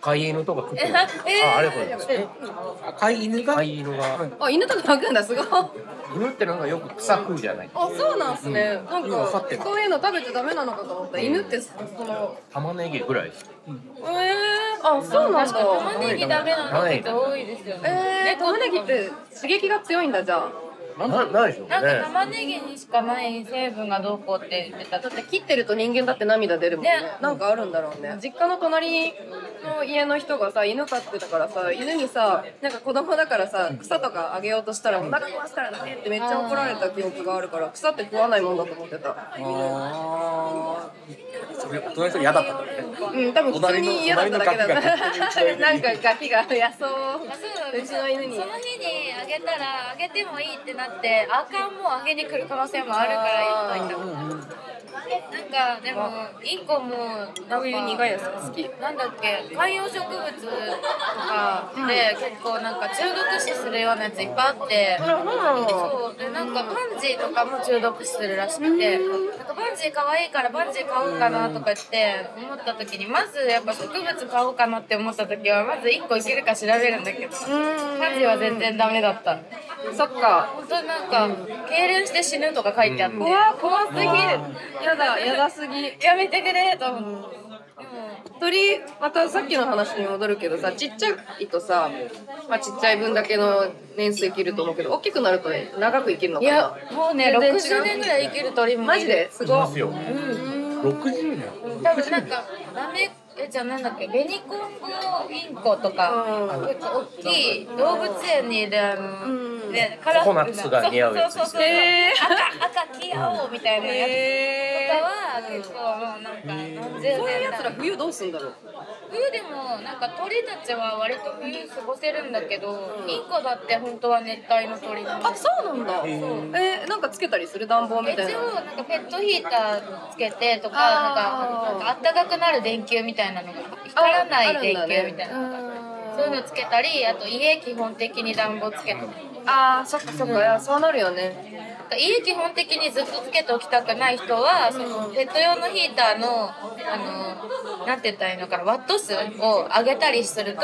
飼い犬とか食ってえましたえーあありがとうございます赤い犬が？飼い犬があ、犬とか泣くんだ、すごい。あ、犬ってなんかよく草食うじゃないそうなんすね。なん今分かそういうの食べちゃダメなのかと思った。犬って、その。玉ねぎぐらいですええあ、そうなん確か玉だ。ねぎダメなの人多いですよねえー、玉ねぎって刺激が強いんだ、じゃあ。なないでしょうなんかね玉ねぎにしかない成分がどうこうって言ってた。だって切ってると人間だって涙出るもんね。ね。なんかあるんだろうね。実家の隣の家の人がさ犬飼ってたからさ犬にさなんか子供だからさ草とかあげようとしたらお腹壊すからダメってめっちゃ怒られた記憶があるから草って食わないもんだと思ってた。ああそれ大人の人嫌だったんだね。うん多分普通に嫌だっただけだな なんかガキが野草う。ちの犬に。その日にあげたらあげてもいいってなってあかんもあげに来る可能性もあるから言っといたなんかでもインコもなんかこういう苦いやつが好きなんだっけ？観葉植物とかで結構なんか中毒死するようなやついっぱいあって。そうでなんかパンジーとかも中毒死するらしくて。なんかパンジー可愛いからパンジー買おうかなとか言って思った時にまずやっぱ植物買おうかなって思った時はまず1個いけるか調べるんだけどパンジーは全然ダメだった。そっか。本当になんか痙攣して死ぬとか書いてあって怖怖すぎるやだやだすぎ。やめてくれと思って。鳥またさっきの話に戻るけどさちっちゃいとさ、まあ、ちっちゃい分だけの年数生きると思うけど大きくなると長く生きるのかな？いやもうね全然違う。60年ぐらい生きる鳥もいる。マジで？すいごいますよ60年。多分なんかダメえじゃあなんだっけベニコンゴインコとか、うん。結構大きい動物園にいるあの、うん。ねカラフルな。ココナッツが似合うやつ。そうそうそうそう、へー。赤赤黄青みたいなやつへとかは結構もうなんかそういうやつら代冬どうすんだろう？冬でもなんか鳥たちは割と冬過ごせるんだけど、インコだって本当は熱帯の鳥なのあそうなんだ。えー、なんかつけたりする暖房み一たいな？応なんかペットヒーターつけてとかなんかなんか暖かくなる電球みたいなのが光らない電球みたいなのがそういうのつけたりあと家基本的に暖房つけてあーそっかそっか。いやそうなるよね。家基本的にずっとつけておきたくない人はそのペット用のヒーターのあのなんて言ったらいいのかなワット数を上げたりすると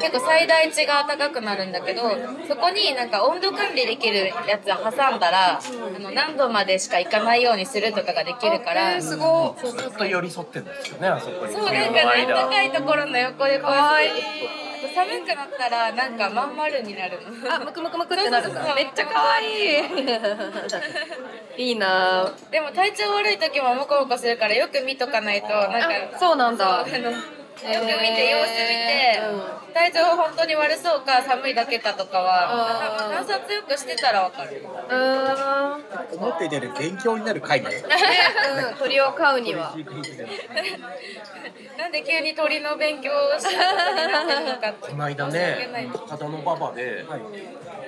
結構最大値が高くなるんだけどそこになんか温度管理できるやつを挟んだらあの何度までしか行かないようにするとかができるから。えー、すごいずっと寄り添ってるんですよねあそこに。そうなん冬かね、の間暖かいところの横でこうかわいい寒くなったらなんかまん丸になる。の。あムクムクムクってなるんだ。めっちゃ可愛いい。いなぁ。でも体調悪い時もモコモコするからよく見とかないとなんか。あそうなんだよく見て様子見て、う体調本当に悪そうか寒いだけかとかは観察よくしてたらわかる。うーん。思っていたより勉強になる回だようん。鳥を飼うには。なんで急に鳥の勉強をしたことになってるのか。この間ね片野馬場ではい。こ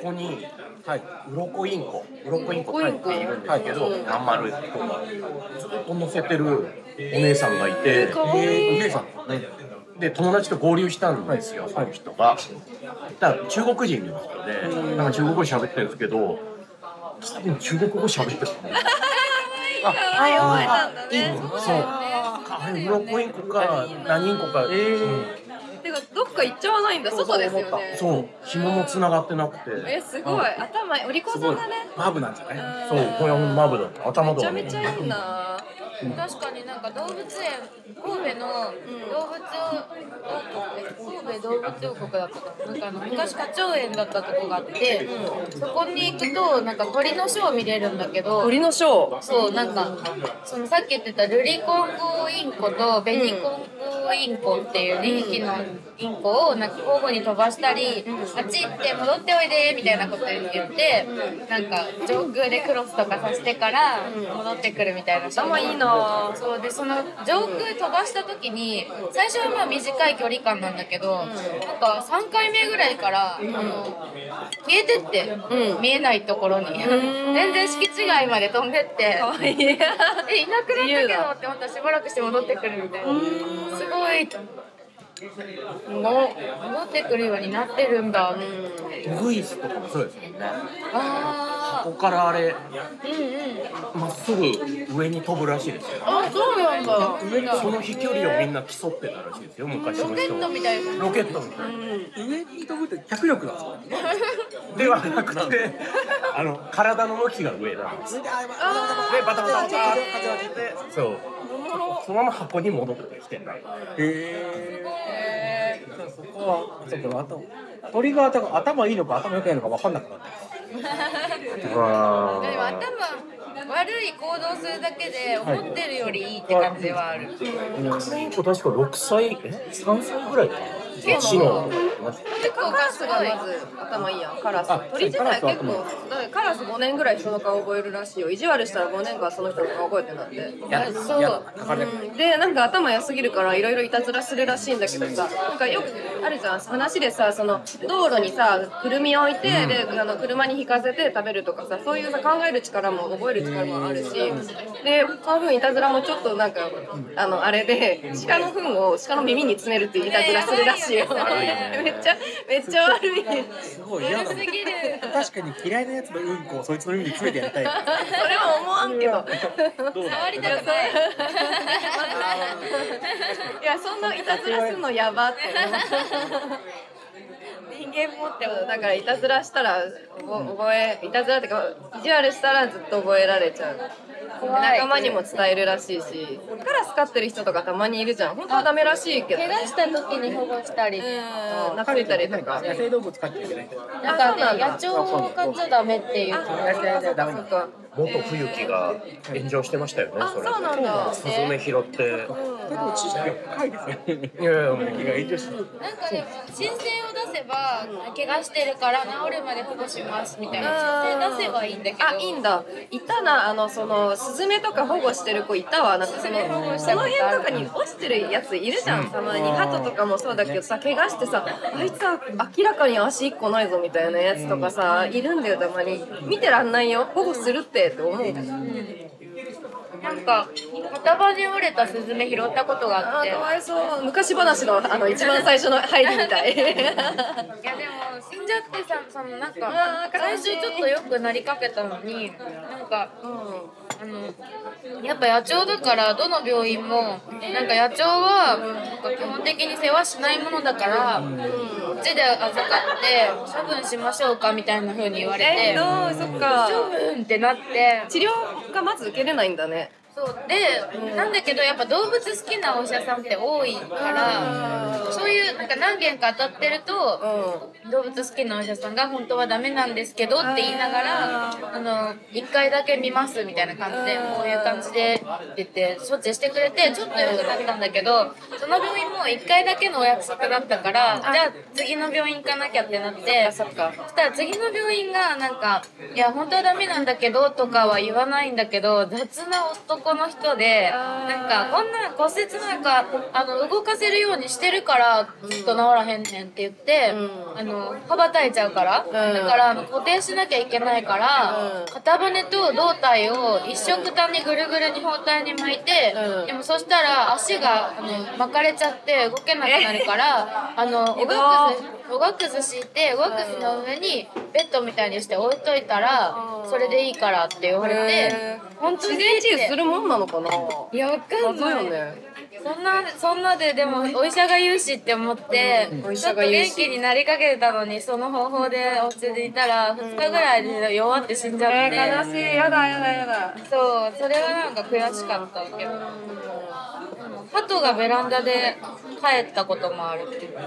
こにはい。鱗インコ。鱗インコっているんですけどまん丸い子がずっと乗せてるお姉さんがいてえーお姉さんで友達と合流したんですよ、その人が。だから中国人の人で、なんか中国語喋ってるんですけど、多分中国語喋ってたの。あ読めたん。だねそう。あれ鱗インコか何インコか、か行っちゃわないんだ。外ですよね。そう。紐も繋がってなくて。えすごい。頭お利口さんだね。マブなんじゃない？そう。これはマブだ。った頭とめちゃめちゃいいな確かになんか動物園神戸の動物王国神戸動物王国だったかな。なんかあの昔花鳥園だったとこがあって、そこに行くとなんか鳥のショー見れるんだけど鳥のショー？そうなんかそのさっき言ってたルリコンゴインコとベニコンゴインコっていう2匹のインコをなんか交互に飛ばしたり、あっち行って戻っておいでみたいなこと言って、なんか上空でクロスとかさせてから戻ってくるみたいな頭いいなそうでその上空飛ばした時に最初はまあ短い距離感なんだけど、なんか3回目ぐらいから、あの消えてって、見えないところに、全然敷地外まで飛んでって。かわいい。えいなくなったけどって思ったらしばらくして戻ってくるみたいな。すごい戻ってくるようになってるんだ。ウグイスとかもそうですよねあここからあれーうんうん。まっすぐ上に飛ぶらしいですよ。あそうなんだ。その飛距離をみんな競ってたらしいですよ昔のロケット人みたいな。ロケットみたいな。上に飛ぶって脚力なんですかではなくてあの体の向きが上なんです。でバタバタバタって。そうそのまま箱に戻ってきてないへえそこはちょっと頭鳥が頭頭いいのか頭良くないのか分かんなくなってでも頭悪い行動するだけで思ってるよりいいって感じではある、カメインコ確か6歳え？3歳ぐらいかな結構カラスがまず頭いいやん。カラス。あ鳥自体結構だからカラス5年ぐらい人の顔覚えるらしいよ。意地悪したら5年間その人の顔覚えてなんでやそう。でなんか頭良すぎるからいろいろいたずらするらしいんだけどさ。なんかよくあるじゃん。話でさその道路にさくるみを置いて、であの車に引かせて食べるとかさそういうさ考える力も覚える力もあるし。でその分いたずらもちょっとなんかあのあれで鹿の糞を鹿の耳に詰めるっていういたずらするらしいよめっちゃめっちゃ悪い。すごい嫌だ悪すぎる。確かに嫌いなやつのうんこをそいつの耳に詰めてやりたい。それは思わんけど。触りたくない。いやそんないたずらするのやばって人間持っても。だからいたずらしたらおぼ覚えいたずらってか意地悪したらずっと覚えられちゃう。仲間にも伝えるらしいし。カラス飼ってる人とかたまにいるじゃん。本当はダメらしいけど。怪我した時に保護したりうん。懐いたりとか。野生動物飼っちゃいけないなんかね野鳥を飼っちゃダメっていう。やりたいやダメなのそっか元冬樹が炎上してましたよねあそれそうなんだ。スズメ拾って。でも知識が深いですねいやいやもう気が炎上してなんかでも申請を出せば怪我してるから治るまで保護しますみたいな。申請出せばいいんだけど。あいいんだ。いたなあのそのスズメとか保護してる子いたわ。なんかそのその辺とかに落ちてるやついるじゃん。たまにハトとかもそうだけどさ怪我してさあいつは明らかに足一個ないぞみたいなやつとかさいるんだよたまに。見てらんないよ。保護するってって思うなんか片場に折れたスズメ拾ったことがあって。かわいそう。昔話のあの一番最初の入りみたい。いやでも死んじゃってさそのなんか最初ちょっと良くなりかけたのになんかあのやっぱ野鳥だからどの病院もなんか野鳥はなんか基本的に世話しないものだからこっちで預かって処分しましょうかみたいな風に言われて。そっか。処分ってなって。治療がまず受けれないんだねそう。で、なんだけどやっぱ動物好きなお医者さんって多いからそういうなんか何件か当たってるとう動物好きなお医者さんが本当はダメなんですけどって言いながらあの1回だけ見ますみたいな感じでこういう感じでって言って処置してくれてちょっと良くなったんだけどその病院も1回だけのお約束だったからじゃあ次の病院行かなきゃってなってそっかそしたら次の病院がなんか「いや本当はダメなんだけど」とかは言わないんだけど雑な男男の人でなんかこんな骨折なんかあの動かせるようにしてるからずっと治らへんねんって言って、うん。あの羽ばたいちゃうから、だからあの固定しなきゃいけないから、うん。片骨と胴体を一緒くたにぐるぐるに包帯に巻いて、うん。でもそしたら足があの巻かれちゃって動けなくなるからあのおがくずおがくず敷いておがくずの上にベッドみたいにして置いといたらそれでいいからって言われて本当に自然治癒するもんなのかな？いやわかん謎ない。よね。そんなそんなででもお医者が言うしって思って、お医ちょっと元気になりかけてたのにその方法でお家にいたら2日ぐらいで弱って死んじゃって、悲しい。やだやだやだ。そうそれがなんか悔しかったけど。鳩がベランダで帰ったこともあるっていう。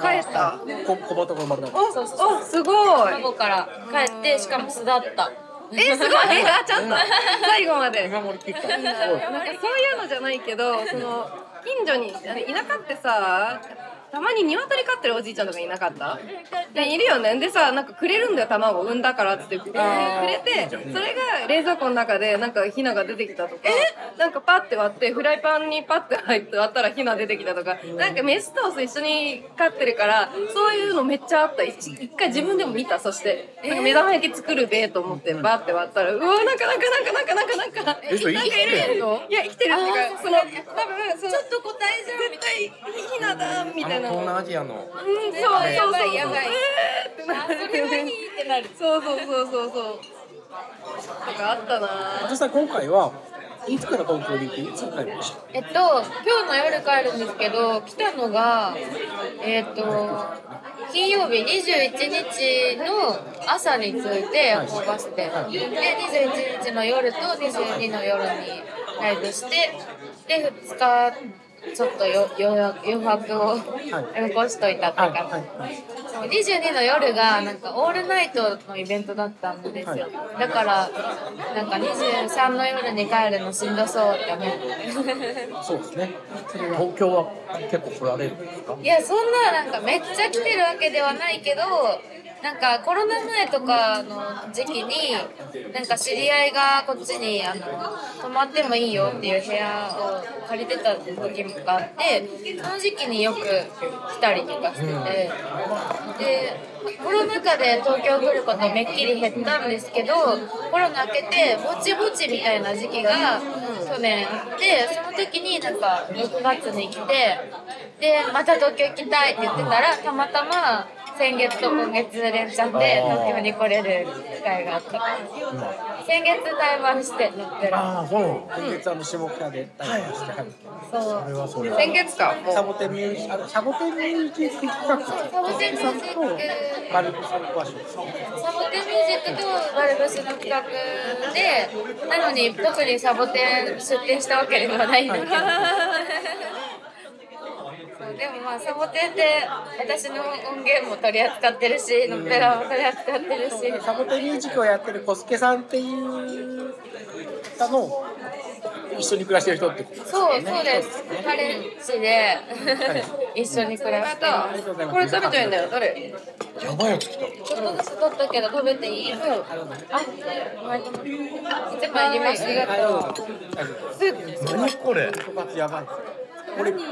帰った？こ小鳩が生まれたおそうそうそう。おすごい。孫から帰ってしかも巣立ったえすごい。あちゃんと。最後まで。見守りきった。なんかそういうのじゃないけどその近所に田舎ってさたまに鶏飼ってるおじいちゃんとかいなかった？でいるよね。でさなんかくれるんだよ卵産んだからっつってくれてそれが冷蔵庫の中でなんかヒナが出てきたとかなんかパッて割ってフライパンにパッて入って割ったらヒナ出てきたとかなんかメスとオス一緒に飼ってるからそういうのめっちゃあった。一一回自分でも見たそして。なんか目玉焼き作るべと思ってバッて割ったらうわなんかなんかなんかなんかなんかなんかなんか。えそれ生きてる？のいや生きてるっていうかその多分そのちょっと答えじゃんみたいヒナだみたいなあの東南アジアの。うんそうそうそうやばいやばい。えーってなる。それはいいってなる。そうそうそうそう。そうとかあったな。実際今回はいつから東京に行っていつ帰りました？えっと今日の夜帰るんですけど来たのがえっと金曜日21日の朝に着いて夜行バスで。で21日の夜と22の夜にライブしてで2日ちょっとよ余白を残しといたってはい感じ、はいはい。そう22の夜がなんかオールナイトのイベントだったんですよ、だからなんか23の夜に帰るのしんどそうって思って。そうですね。東京は結構来られるんですか？いやそんななんかめっちゃ来てるわけではないけどなんかコロナ前とかの時期になんか知り合いがこっちにあの泊まってもいいよっていう部屋を借りてた時があってその時期によく来たりとかしててでコロナ禍で東京来ることめっきり減ったんですけどコロナ明けてぼちぼちみたいな時期が去年あってその時になんか6月に来てでまた東京行きたいって言ってたらたまたま先月と今月連チャンで東京に来れる機会があったから。先月対バンして乗ってる。ああそう。なの今月あの下北で対話してはる。はそれは先月か。もサボテンミュージあのサボテンミュージック企画。サボテンミュージック。バサボテンミュージックとバルブスの企画でなのに特にサボテン出展したわけではないんだけどそうでもまあサボテンって私の音源も取り扱ってるしノッペラも取り扱ってるし。サボテンミュージックをやってる小助さんっていう方の一緒に暮らしてる人ってことですそうそうです彼氏で一緒に暮らして。あます。とこれ食べちゃうんだよどれやばいやつ来たちょっとずつ取ったけど食べていい？あ、ごめんいつもいります。ありがとう。何これ？やばいこれ B こ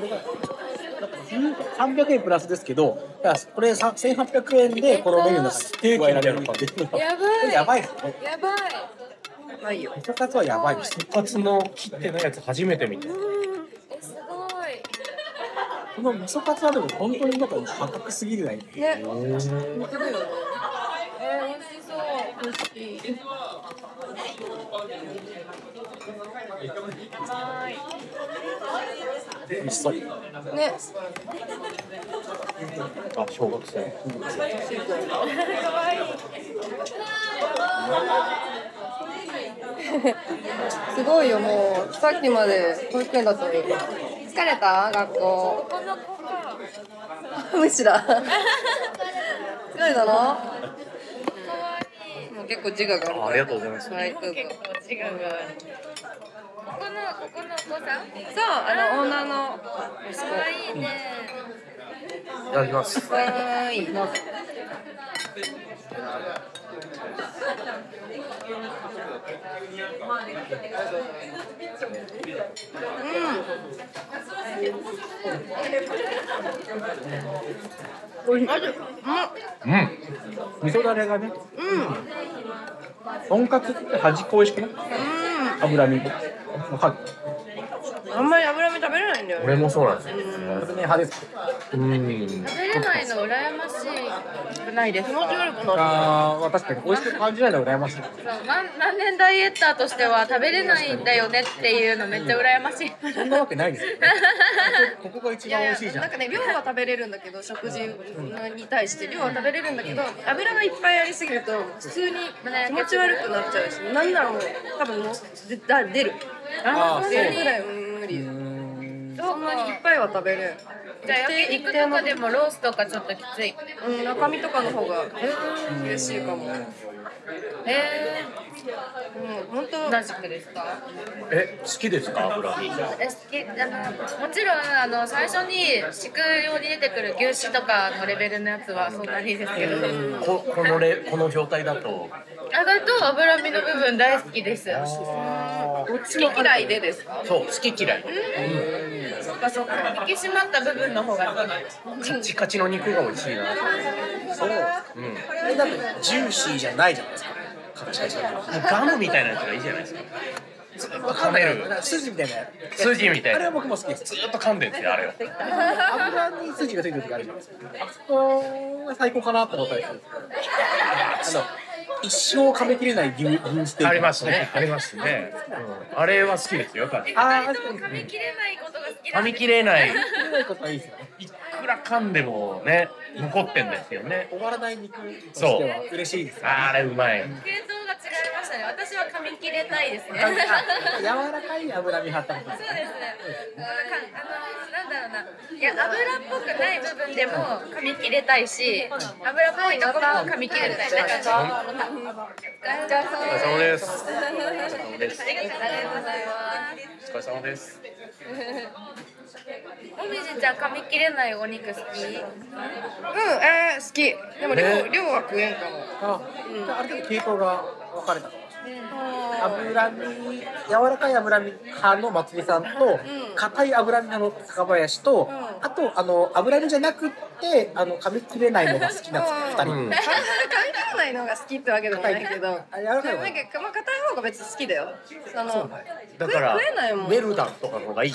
れが300円プラスですけどこれさ1800円でこのメニューの中に加えられるっていうのはやばい。やばいですね。やばい。まあいいよソカツはやばい。です一発の切ってないやつ初めて見た。えすごい。この味噌カツはでも本当になんか破格すぎるないね。えー、美味しそう。美味しい美味しそうねあ小学生。すごいよもう。さっきまで保育園だったのに。疲れた？学校。無視だ。疲れたの？もう結構自我があるから。あありがとうございます。はいどうぞ。結構違うここのここのお子さん？そうあのオー。ナーの息子。かわいいねいただきます。わーい美味しいうん。味噌だれがね。とんかつって端っこ美味しくない？脂身。わかる？あんまり脂身食べれないんだよね。俺もそうなんですよ僕ね。派ですうん食べれないの羨ましくないです。気持ち悪くなる確かに美味しく感じないのは羨ましい。そう。万何年ダイエッターとしては食べれないんだよねっていうのめっちゃ羨ましい。そんなわけないですよ。ね ここが一番美味しいじゃん。なんかね量は食べれるんだけど食事に対して量は食べれるんだけど油がいっぱいありすぎると普通に気持ち悪くなっちゃうしなんならもう多分もうでだ出るあー出るぐらいう。ん。無理そんなにいっぱいは食べれる。じゃあ焼肉とかでもロースとかちょっときつい。うん中身とかの方が嬉しいかもえうん本当。ー、同じくですか？え好きですか油？身え好き。あのもちろんあの最初に敷くように出てくる牛脂とかのレベルのやつはそんなにですけど、ここのレこの状態だと？あがと脂身の部分大好きです。どっちも嫌いでですかそう好き嫌い。そっかそっか。引き締まった部分の方が好き。カチカチの肉が美味しいな。そう。うん。あれだとジューシーじゃないじゃないですかカチカチもうガムみたいなやつがいいじゃないですか。ずっと噛める筋みたいな。やつ筋みたいあれはな僕も好きです。ずっと噛んでるんですよあれを。油に筋がついてる時あるじゃないです。かあそこが最高かなと思ったりするんですけど。あの一生噛み切れない牛牛ステーキ。ありますね。ありますね、うん、あれは好きですよあー噛み切れないことが好きな噛みんです切れない。切れないことはいいですよね。いくら噛んでもね残ってんですよね終わらない肉としては嬉しいですよねあれうまい系統が違いましたね。私は噛み切れないですね。あ柔らかい脂身張ったことそうですね。なんかあのなんだろうな。いや油っぽくない部分でも噛み切れたいし、油っぽいところも噛み切れたい。なんかこう。お疲れ様お疲れ様ですお疲れ様ですありがとうございお疲れ様です。もみじちゃん噛み切れないお肉好き？うんえー、好き。でも量,、ね量は食えんかも。あ、ある程度系統が分かれたかもしれない脂身柔らかい脂身派のまつりさんと硬い脂身派の高林と、あとあの脂身じゃなくってあの噛み切れないのが好きな二人、うん。噛み切らないのが好きってわけでもないけど。あ柔らかいなん方かまあ硬い方が別に好きだよ。そのだから食えないもん。ウェルダンとかの方がいい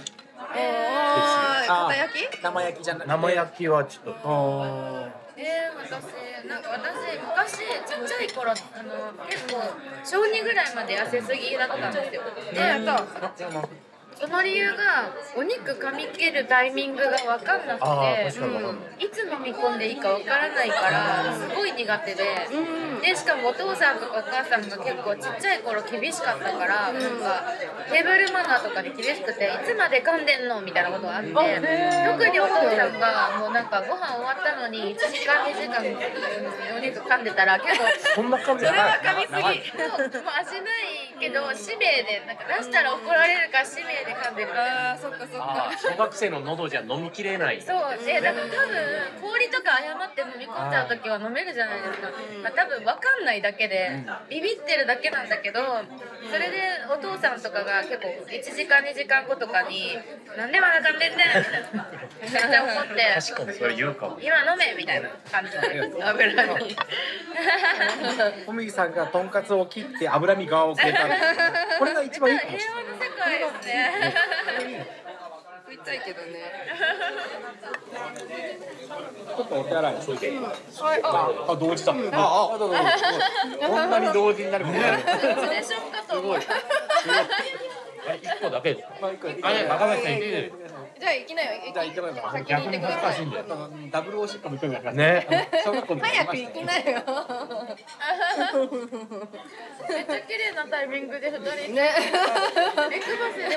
あー。焼き？生焼きじゃなくて生焼きはちょっと。あえー、私なんか私昔ちっちゃい頃あの結構小2ぐらいまで痩せすぎだったんですよ。で、ーその理由がお肉噛み切るタイミングが分かんなくて確かに。分かん。ないいつ飲み込んでいいか分からないからすごい苦手で、でしかもお父さんとかお母さんが結構ちっちゃい頃厳しかったから、なんかテーブルマナーとかで厳しくていつまで噛んでんのみたいなことがあって特にお父さんがもうなんかご飯終わったのに1時間2時間お肉噛んでたら結構そんな感じじゃない。噛みすぎ。もう味ないけど使命でなんか出したら怒られるから使命で噛んでるみたいな。あーそっかそっか。小学生の喉じゃ飲みきれない。そう。でだから多分氷とか誤って飲み込んじゃう時は飲めるじゃないですか、まあ、多分分かんないだけでビビってるだけなんだけどそれでお父さんとかが結構1時間2時間後とかに「なんでまだ噛んでんねん」めっちゃ怒って確かにそれ言うかも「今飲め」みたいな感じで油に。小麦さんがとんかつを切って脂身側を消えた。これが一番いいかもしれ平和の世界ですね食いたいけどね。ちょっとお手洗いはい。ああ同時だ。あああどうぞ。こんなに同時になることない。オペレーシえ一個だけですあれてるじゃあ行きなよじゃあ行います先に行ってください。んだよダブルおしっこも行くんだからね。小学校早く行きなよ。めっちゃ綺麗なタイミングで2人。ね。目くばせでて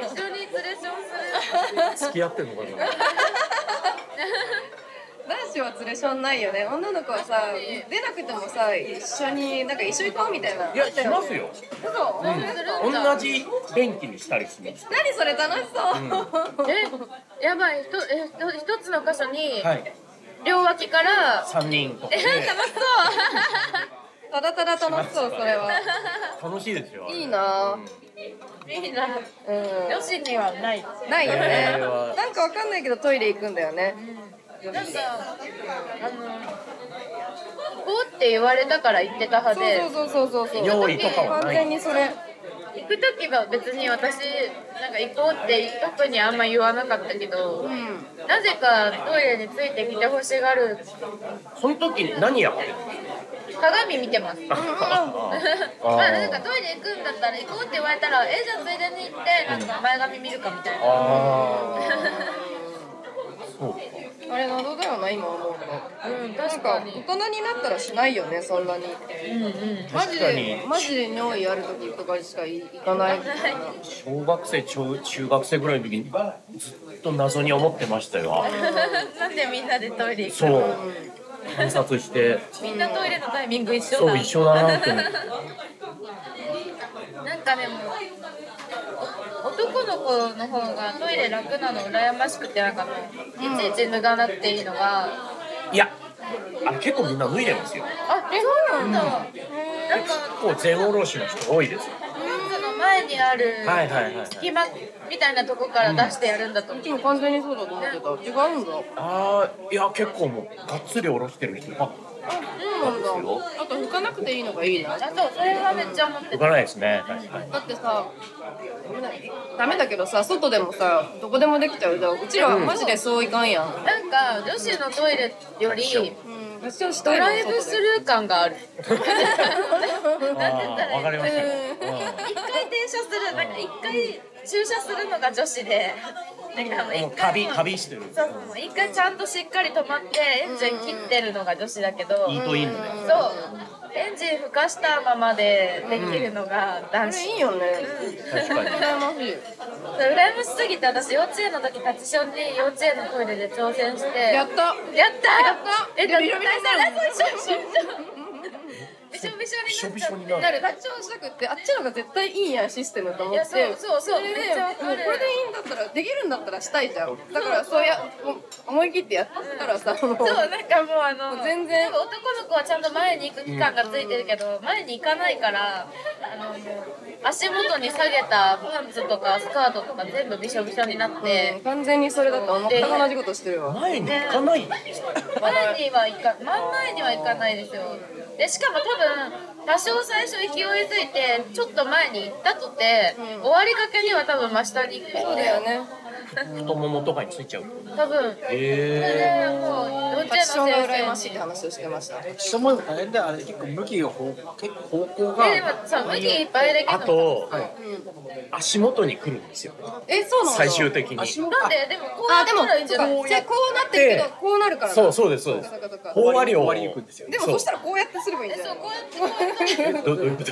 一緒に連れションする付き合ってんのかな？男子は連れションないよね。女の子はさ出なくてもさ一緒になんか一緒行こうみたいな。いやしますよ。嘘。同じ便器にしたりする。んです何それ楽しそう、えやばい。ひとえひと一つの箇所にはい。両脇から三人とか。で楽しそう。ただただ楽しそうそれは。楽しいですよ。いいな。みん。な。うん。女子にはない。ないよね。なんかわかんないけどトイレ行くんだよねなんかあのこうって言われたから言ってたはずで。そうそうそうそうそう用意とかは完ない。全にそれ。行く時は別に私なんか行こうって特にあんま言わなかったけど、うん。なぜかトイレについてきてほしがる。その時に何やってるの？鏡見てます。あま あなんかトイレ行くんだったら行こうって言われたらえじゃあついでに行ってなんか前髪見るかみたいな そうか。あれ謎だよな今思うとうんなんか確かに大人になったらしないよねそんなに。うんうん。マジ確かに。でマジで尿意ある時とかしか行かないみたいな。小学生中中学生ぐらいの時にずっと謎に思ってましたよ。なんでみんなでトイレ行くそう。観察して。みんなトイレのタイミング一緒だ。そう一緒だなって。思って。なんかでもお男の子の方がトイレ楽なの羨ましくてなんかもういちいち脱がなくていいのが。いやあれ結構みんな脱いでますよ。あそうなんだ。なん。か結構全おろしの人多いですよ。その前にあるはいはいはいはい。隙間みたいなとこから出してやるんだと思う。でも完全にそうだと思ってた。違うんだ。ああいや結構もうがっつりおろしてる人。ばっかそうなんだ。あと拭かなくていいのがいいな。あそうそれはめっちゃ思って浮かないですね。確かに。だってさダメだけどさ外でもさどこでもできちゃう。じゃんうちらはマジでそういかんやん、うん、なんか女子のトイレよりドライブスルー感がある。わかりましたよ。一回停車するなんか一回駐車するのが女子でなんかもう一回。旅旅してる。そうそう一回ちゃんとしっかり止まってエンジン切ってるのが女子だけど。イートインで。そう。エンジンふかしたままでできるのが男子、これいいよね。確かに。羨ましい。羨ましすぎて私幼稚園の時タチションに幼稚園のトイレで挑戦して。やった。やった。やった。えだってビショビショになるもんびしょびしょになっちゃって。なるだから立ちをしたくってあっちの方が絶対いいやんシステムと思ってそうそうそうれでこれでいいんだったらできるんだったらしたいじゃん。だからそうや思い切ってやったらさそうなんかもうあの全然。男の子はちゃんと前に行く期間がついてるけど、前に行かないからあの足元に下げたパンツとかスカートとか全部びしょびしょになって。うん、完全にそれだと全く同じことしてるわ。前に行かない。前には行か真ん前には行かないですよでしかも多分多少最初勢いづいてちょっと前に行ったとて、終わりかけには多分真下に行くそうだよね太ももとかについちゃう。多分それへでもう幼稚ファッションが園ましいって話をしてました。人もあれだあれ結構向きが方結構方向がえでもさ麦いっぱいできるあとはい。足元に来るんですよ。えそうなんだ最終的に。足元？なんで？でもこうやっあでもたらいいんじゃないこうなってるけどこうなるからだそうそうですそうです。りを。終わりに行くんですよね。でもそしたらこうやってすればいいんじゃないそうこうやってこうやってどどういうこう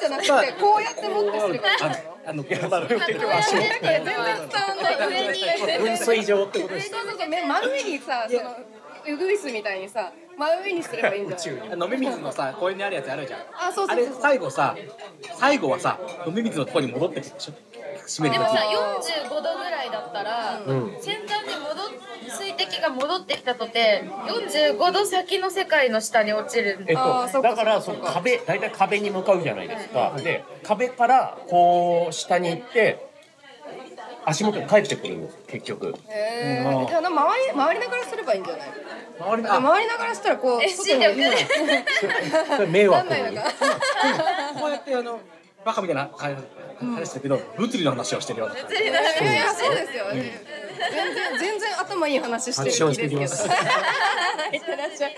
じゃなくてこうやって持ってすればいいんじゃないの？あのこうなる結局足元。全然伝わんない上に。噴水場ってことです。そうそうそうね。真上にさそのウグイスみたいにさ真上にすればいいんじゃない飲み水のさ公園にあるやつあるじゃん。あそうあれそうそう。そう最後さ最後はさ飲み水のところに戻ってくるでしょ閉める時でもさ45度ぐらいだったら、うん。先端に戻っ水滴が戻ってきたとて45度先の世界の下に落ちるんでえっと、だからその壁大体壁に向かうじゃないですか、で壁からこう下に行って足元に帰ってくるんです結局。へえじゃあな回り回りながらすればいいんじゃない？周り回りながらしたらこう 迷惑。こうやってあのバカみたいな話話してるけど物理の話をしてるような感じいやいやそうですよ全然全然頭いい話してる気ですけどいってらっしゃい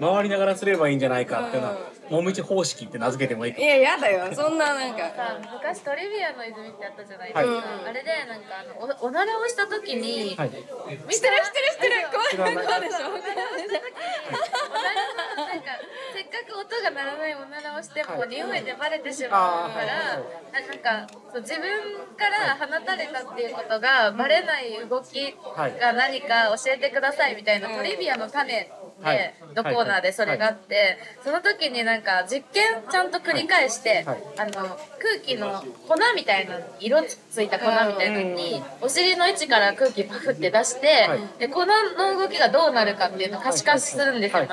回りながらすればいいんじゃないかっていうのはもみち方式って名付けてもいいかいややだよ。そんななんか。さ昔トリビアの泉ってあったじゃないですか、はい。あれでなんかあのおおならをした時に、はい。見てる知ってる。知ってるこい。こうでしょおならをした時におならのなんかせっかく音が鳴らないおならをしても匂いでバレてしまうから、ななんかそう自分から放たれたっていうことがバレない動きが何か教えてくださいみたいなトリビアの種で、はい。のコーナーでそれがあって、その時になんか実験ちゃんと繰り返して、はい。あの空気の粉みたいな色ついた粉みたいなのに、お尻の位置から空気パフって出して、はい。で粉の動きがどうなるかっていうのを可視化するんですよ、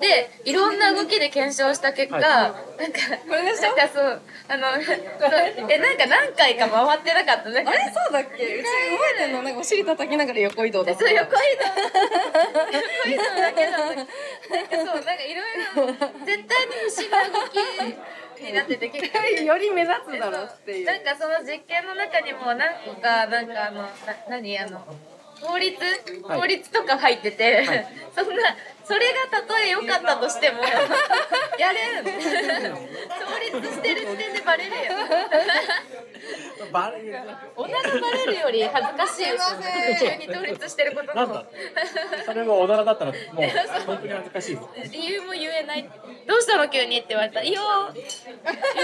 でいろんな動きで検証した結果、はい。なんかこれでなんかそうあのえなんか何回か回ってなかった？あれ？そうだっけ？うち覚えてんのなんかお尻叩きながら横移動だった。そう横移動。横移動だけなんだなんかそうなんかいろいろ絶対に不思議な動きになってて結構より目立つだろうっていう。なんかその実験の中にも何個かなんかあのな何あの法律？はい。法律とか入ってて、そんなそれがたとえ良かったとしてもやれん。倒立してる時点でバレるよ。バレる。おならバレるより恥ずかしいよ。急に倒立してることのなんだ？それがおならだったらもう本当に恥ずかしい理由も言えない。どうしたの急にって言われたらいいよ。いいよ。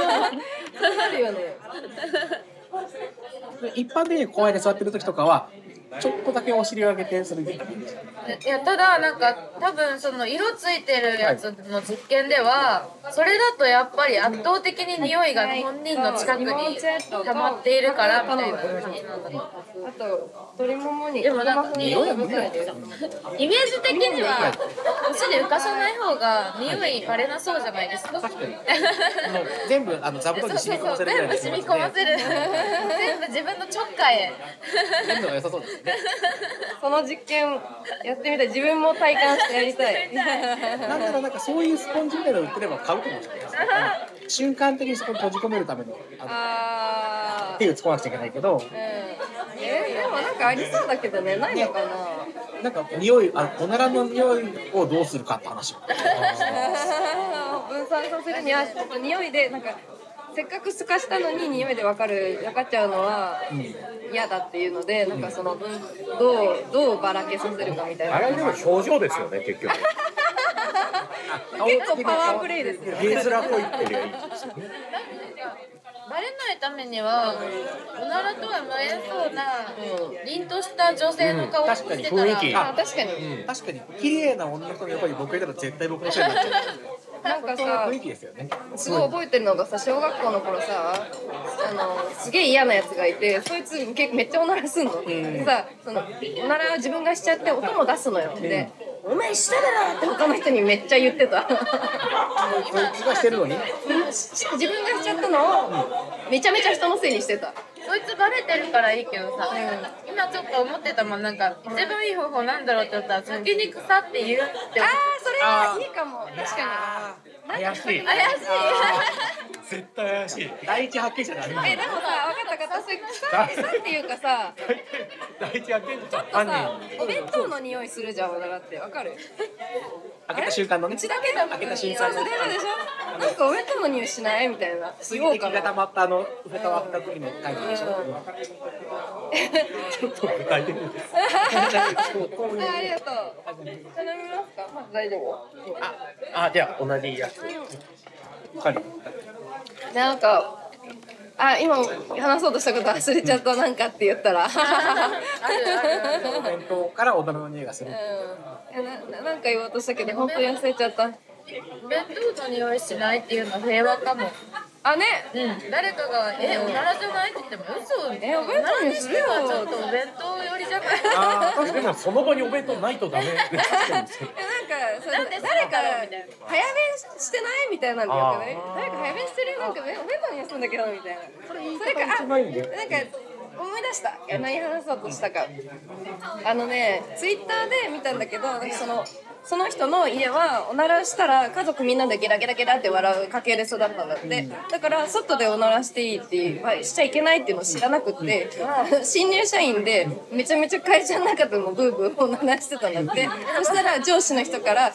あるよね。一般的に公園で座ってる時とかはちょっとだけお尻を上げてそれで。いやただなんか多分その色ついてるやつの実験ではそれだとやっぱり圧倒的に匂いが本人の近くに溜まっているからみたいな。あと鶏ももにでもなんか匂いイメージ的にはお尻浮かさない方が匂いバレなそうじゃないですか。全部あの座布団に染み込ませるぐらい全部の染み込ませる全部自分の直下へ。全部が良さそうです。ね その実験やってみたい。自分も体感してやりたい。なんならなんかそういうスポンジみたいなの売ってれば買うかもしれない。瞬間的にそこに閉じ込めるためのあ手を突っ込まなくちゃいけないけど。うん。えでもなんかありそうだけどね。ないのかな。なんか匂いあのおならの匂いをどうするかって話 分散させるにはちょっと匂いでなんかせっかく透かしたのに匂いで分かる分かっちゃうのは嫌だっていうのでなんかその分どうどうばらけさせるかみたいな。あれでも表情ですよね結局。結構パワープレイですよゲーズいってバレないためにはおならとは無縁そうな凛とした女性の顔をしてたら、確かに雰囲気。あ確かに。確かに。綺麗な女の人の横に僕がいたら絶対僕のせいになっちゃうなんかそういうさ雰囲気ですよね。すごい覚えてるのがさ小学校の頃さあのすげえ嫌なやつがいてそいつ結構めっちゃおならすんの、でさそのおなら自分がしちゃって音も出すのよ。で「お前下だろ!」って他の人にめっちゃ言ってた。そいつがしてるのに？自分がしちゃったのをめちゃめちゃ人のせいにしてた。そいつバレてるからいいけどさ、今ちょっと思ってたもん。なんか一番いい方法なんだろうって言ったら先に腐って言うってああそれはいいかも。確か怪しい怪しい。絶対怪しい。第一発見者だにえでもさ分かった分かったそれ臭い臭いっていうかさ第一発見者ちょっとさお弁当の匂いするじゃんおならってわかる？開けた瞬間のね。うちだけだもん。開けた瞬間の。なんかお弁当の匂いしない？みたいな。水滴が溜まったあの蓋を開けた時の感じでしょ？ちょっと具体的に。こういうあありがとう。頼みますか？まず大丈夫？ああじゃあ同じやつ他になんかあ今話そうとしたこと忘れちゃったなんかって言ったら。あるあるお弁当からおならの匂いがする。うん。なななんか言おうとしたけど本当に忘れちゃった。弁当の匂いしないっていうのは平和かもあね。うん。誰かが「えおならじゃない?」って言っても嘘。えお弁当にするよ。おならにしてはちょっとお弁当寄りじゃない？あーでもその場にお弁当ないとダメ。ですよえなんかそなんで誰か早弁してないみたいなんだよあー。ね誰か早弁してるなんかねお弁当にするんだけどみたいな。それそれかあないんなんか思い出した。何話そうとしたか。あのねツイッターで見たんだけどなんかそのその人の家はおならしたら家族みんなでゲラゲラゲラって笑う家系で育ったんだって。だから外でおならしていいっていうまあしちゃいけないっていうのを知らなくって新入社員でめちゃめちゃ会社の中でもブーブーおならしてたんだって。そしたら上司の人から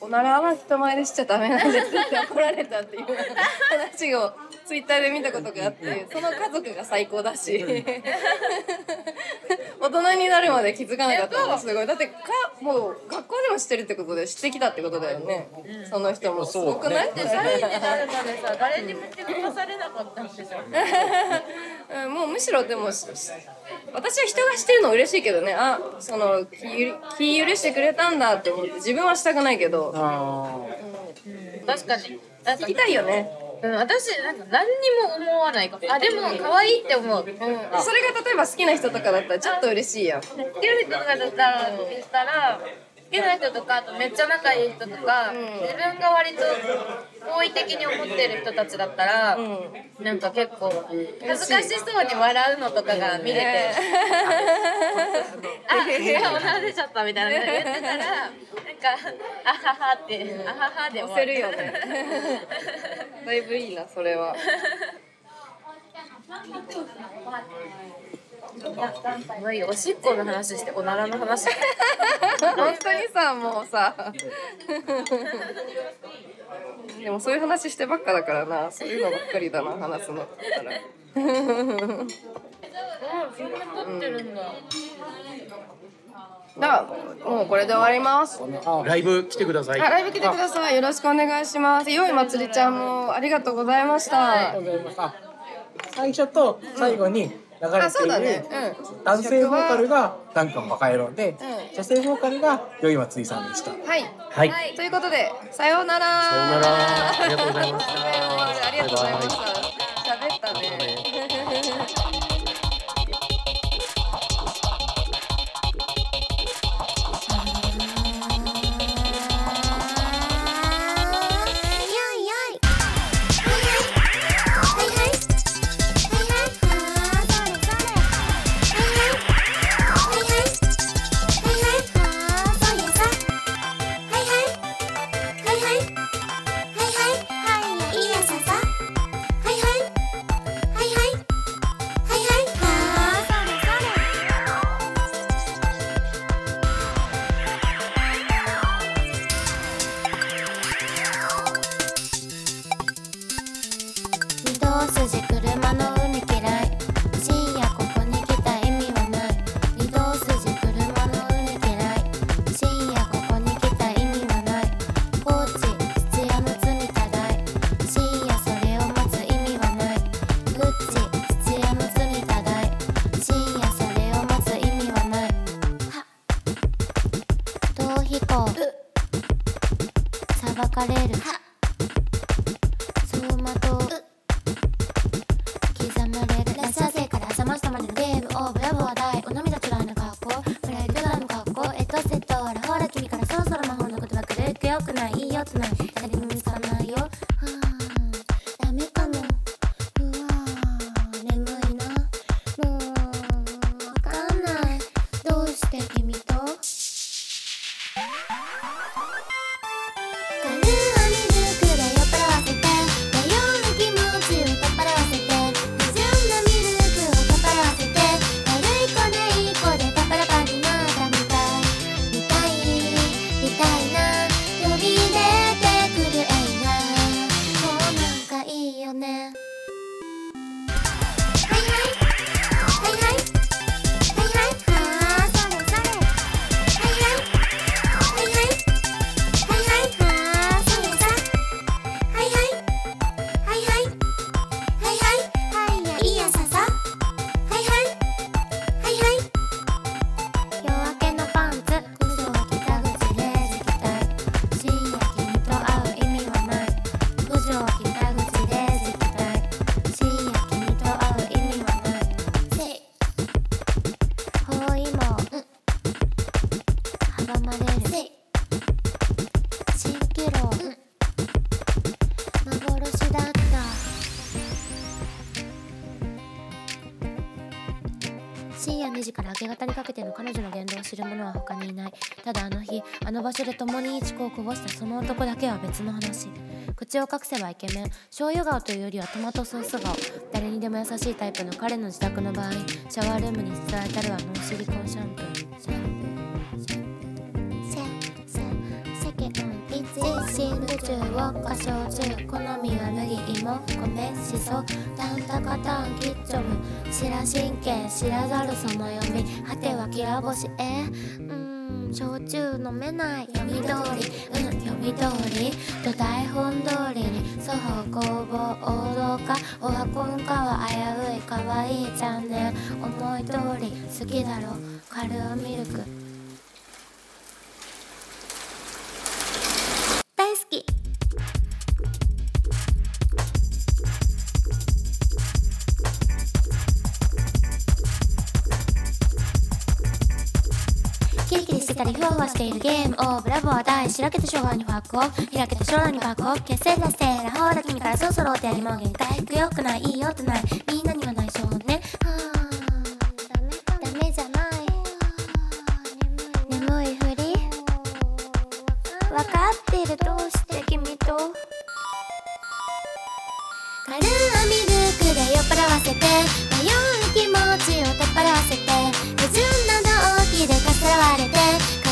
おならは人前でしちゃダメなんですって怒られたっていう話をツイッターで見たことがあってその家族が最高だし。大人になるまで気づかなかったのすごい。だってかもう学校でも知ってるってことで知ってきたってことだよね、その人も。すごくない、で誰になるまでさ誰にも気づかされなかったんでしょ。うんもうむしろでもし私は人がしてるの嬉しいけどね。あその気許してくれたんだって思って自分はしたくないけど。あ確かに。聞きたいよね、うん、私なんか何にも思わないかも。あでも可愛いって思う。うん、それが例えば好きな人とかだったらちょっと嬉しいやん好きな人とかだったら言ったら好きな人とかあとめっちゃ仲いい人とか、自分が割と好意的に思ってる人たちだったら、なんか結構恥ずかしそうに笑うのとかが見れて、あ手が笑われちゃったみたいなの言ってたらなんかあははってあははで終せるよね。だいぶいいなそれは もういいおしっこの話しておならの話。本当にさもうさ。でもそういう話してばっかだからな。そういうのばっかりだな話すの。だったらそんな撮ってるんだ、だもうこれで終わります。ライブ来てください。あライブ来てください。よろしくお願いします。よいまつりちゃんもありがとうございました。ありがとうございますあ最初と最後に流れあそうだているね。うん。男性ボーカルがダンカンバカ野郎で、う女性ボーカルがよいまついさんでした。はい。はい。ということでさようなら。さようなら。ありがとうございました。ありがとうございました喋ったね夜2時から明け方にかけての彼女の言動を知る者は他にいない。ただあの日あの場所で共にいちこをこぼしたその男だけは別の話。口を隠せばイケメン醤油顔というよりはトマトソース顔。誰にでも優しいタイプの彼の自宅の場合シャワールームに伝えたるはノンシリコンシャンプーシャンプー。一心宇宙を歌唱中好みは麦芋米しそタンタカタンキッチョム白神経知らざるその読み果てはきら星えうん焼酎飲めない読み通り。うん読み通り。と台本通りに粗法工房王道かオワコンかは危うい可愛いいチャンネル。思い通り。好きだろ。カルアミルクしてたりふわふわしているゲームをブラボー大しらけた昭和にファックオフ開けた将来にファックオフ消せ出せラホーだ君からそろそろお手上げも限界くよくないいいよってない。みんなには内緒ね。はあダメじゃな。い眠いふりわかってるどうして君とカルアミルクで酔っ払わせて迷う気持ちを取っ払わせて不純な。動機でかすわれて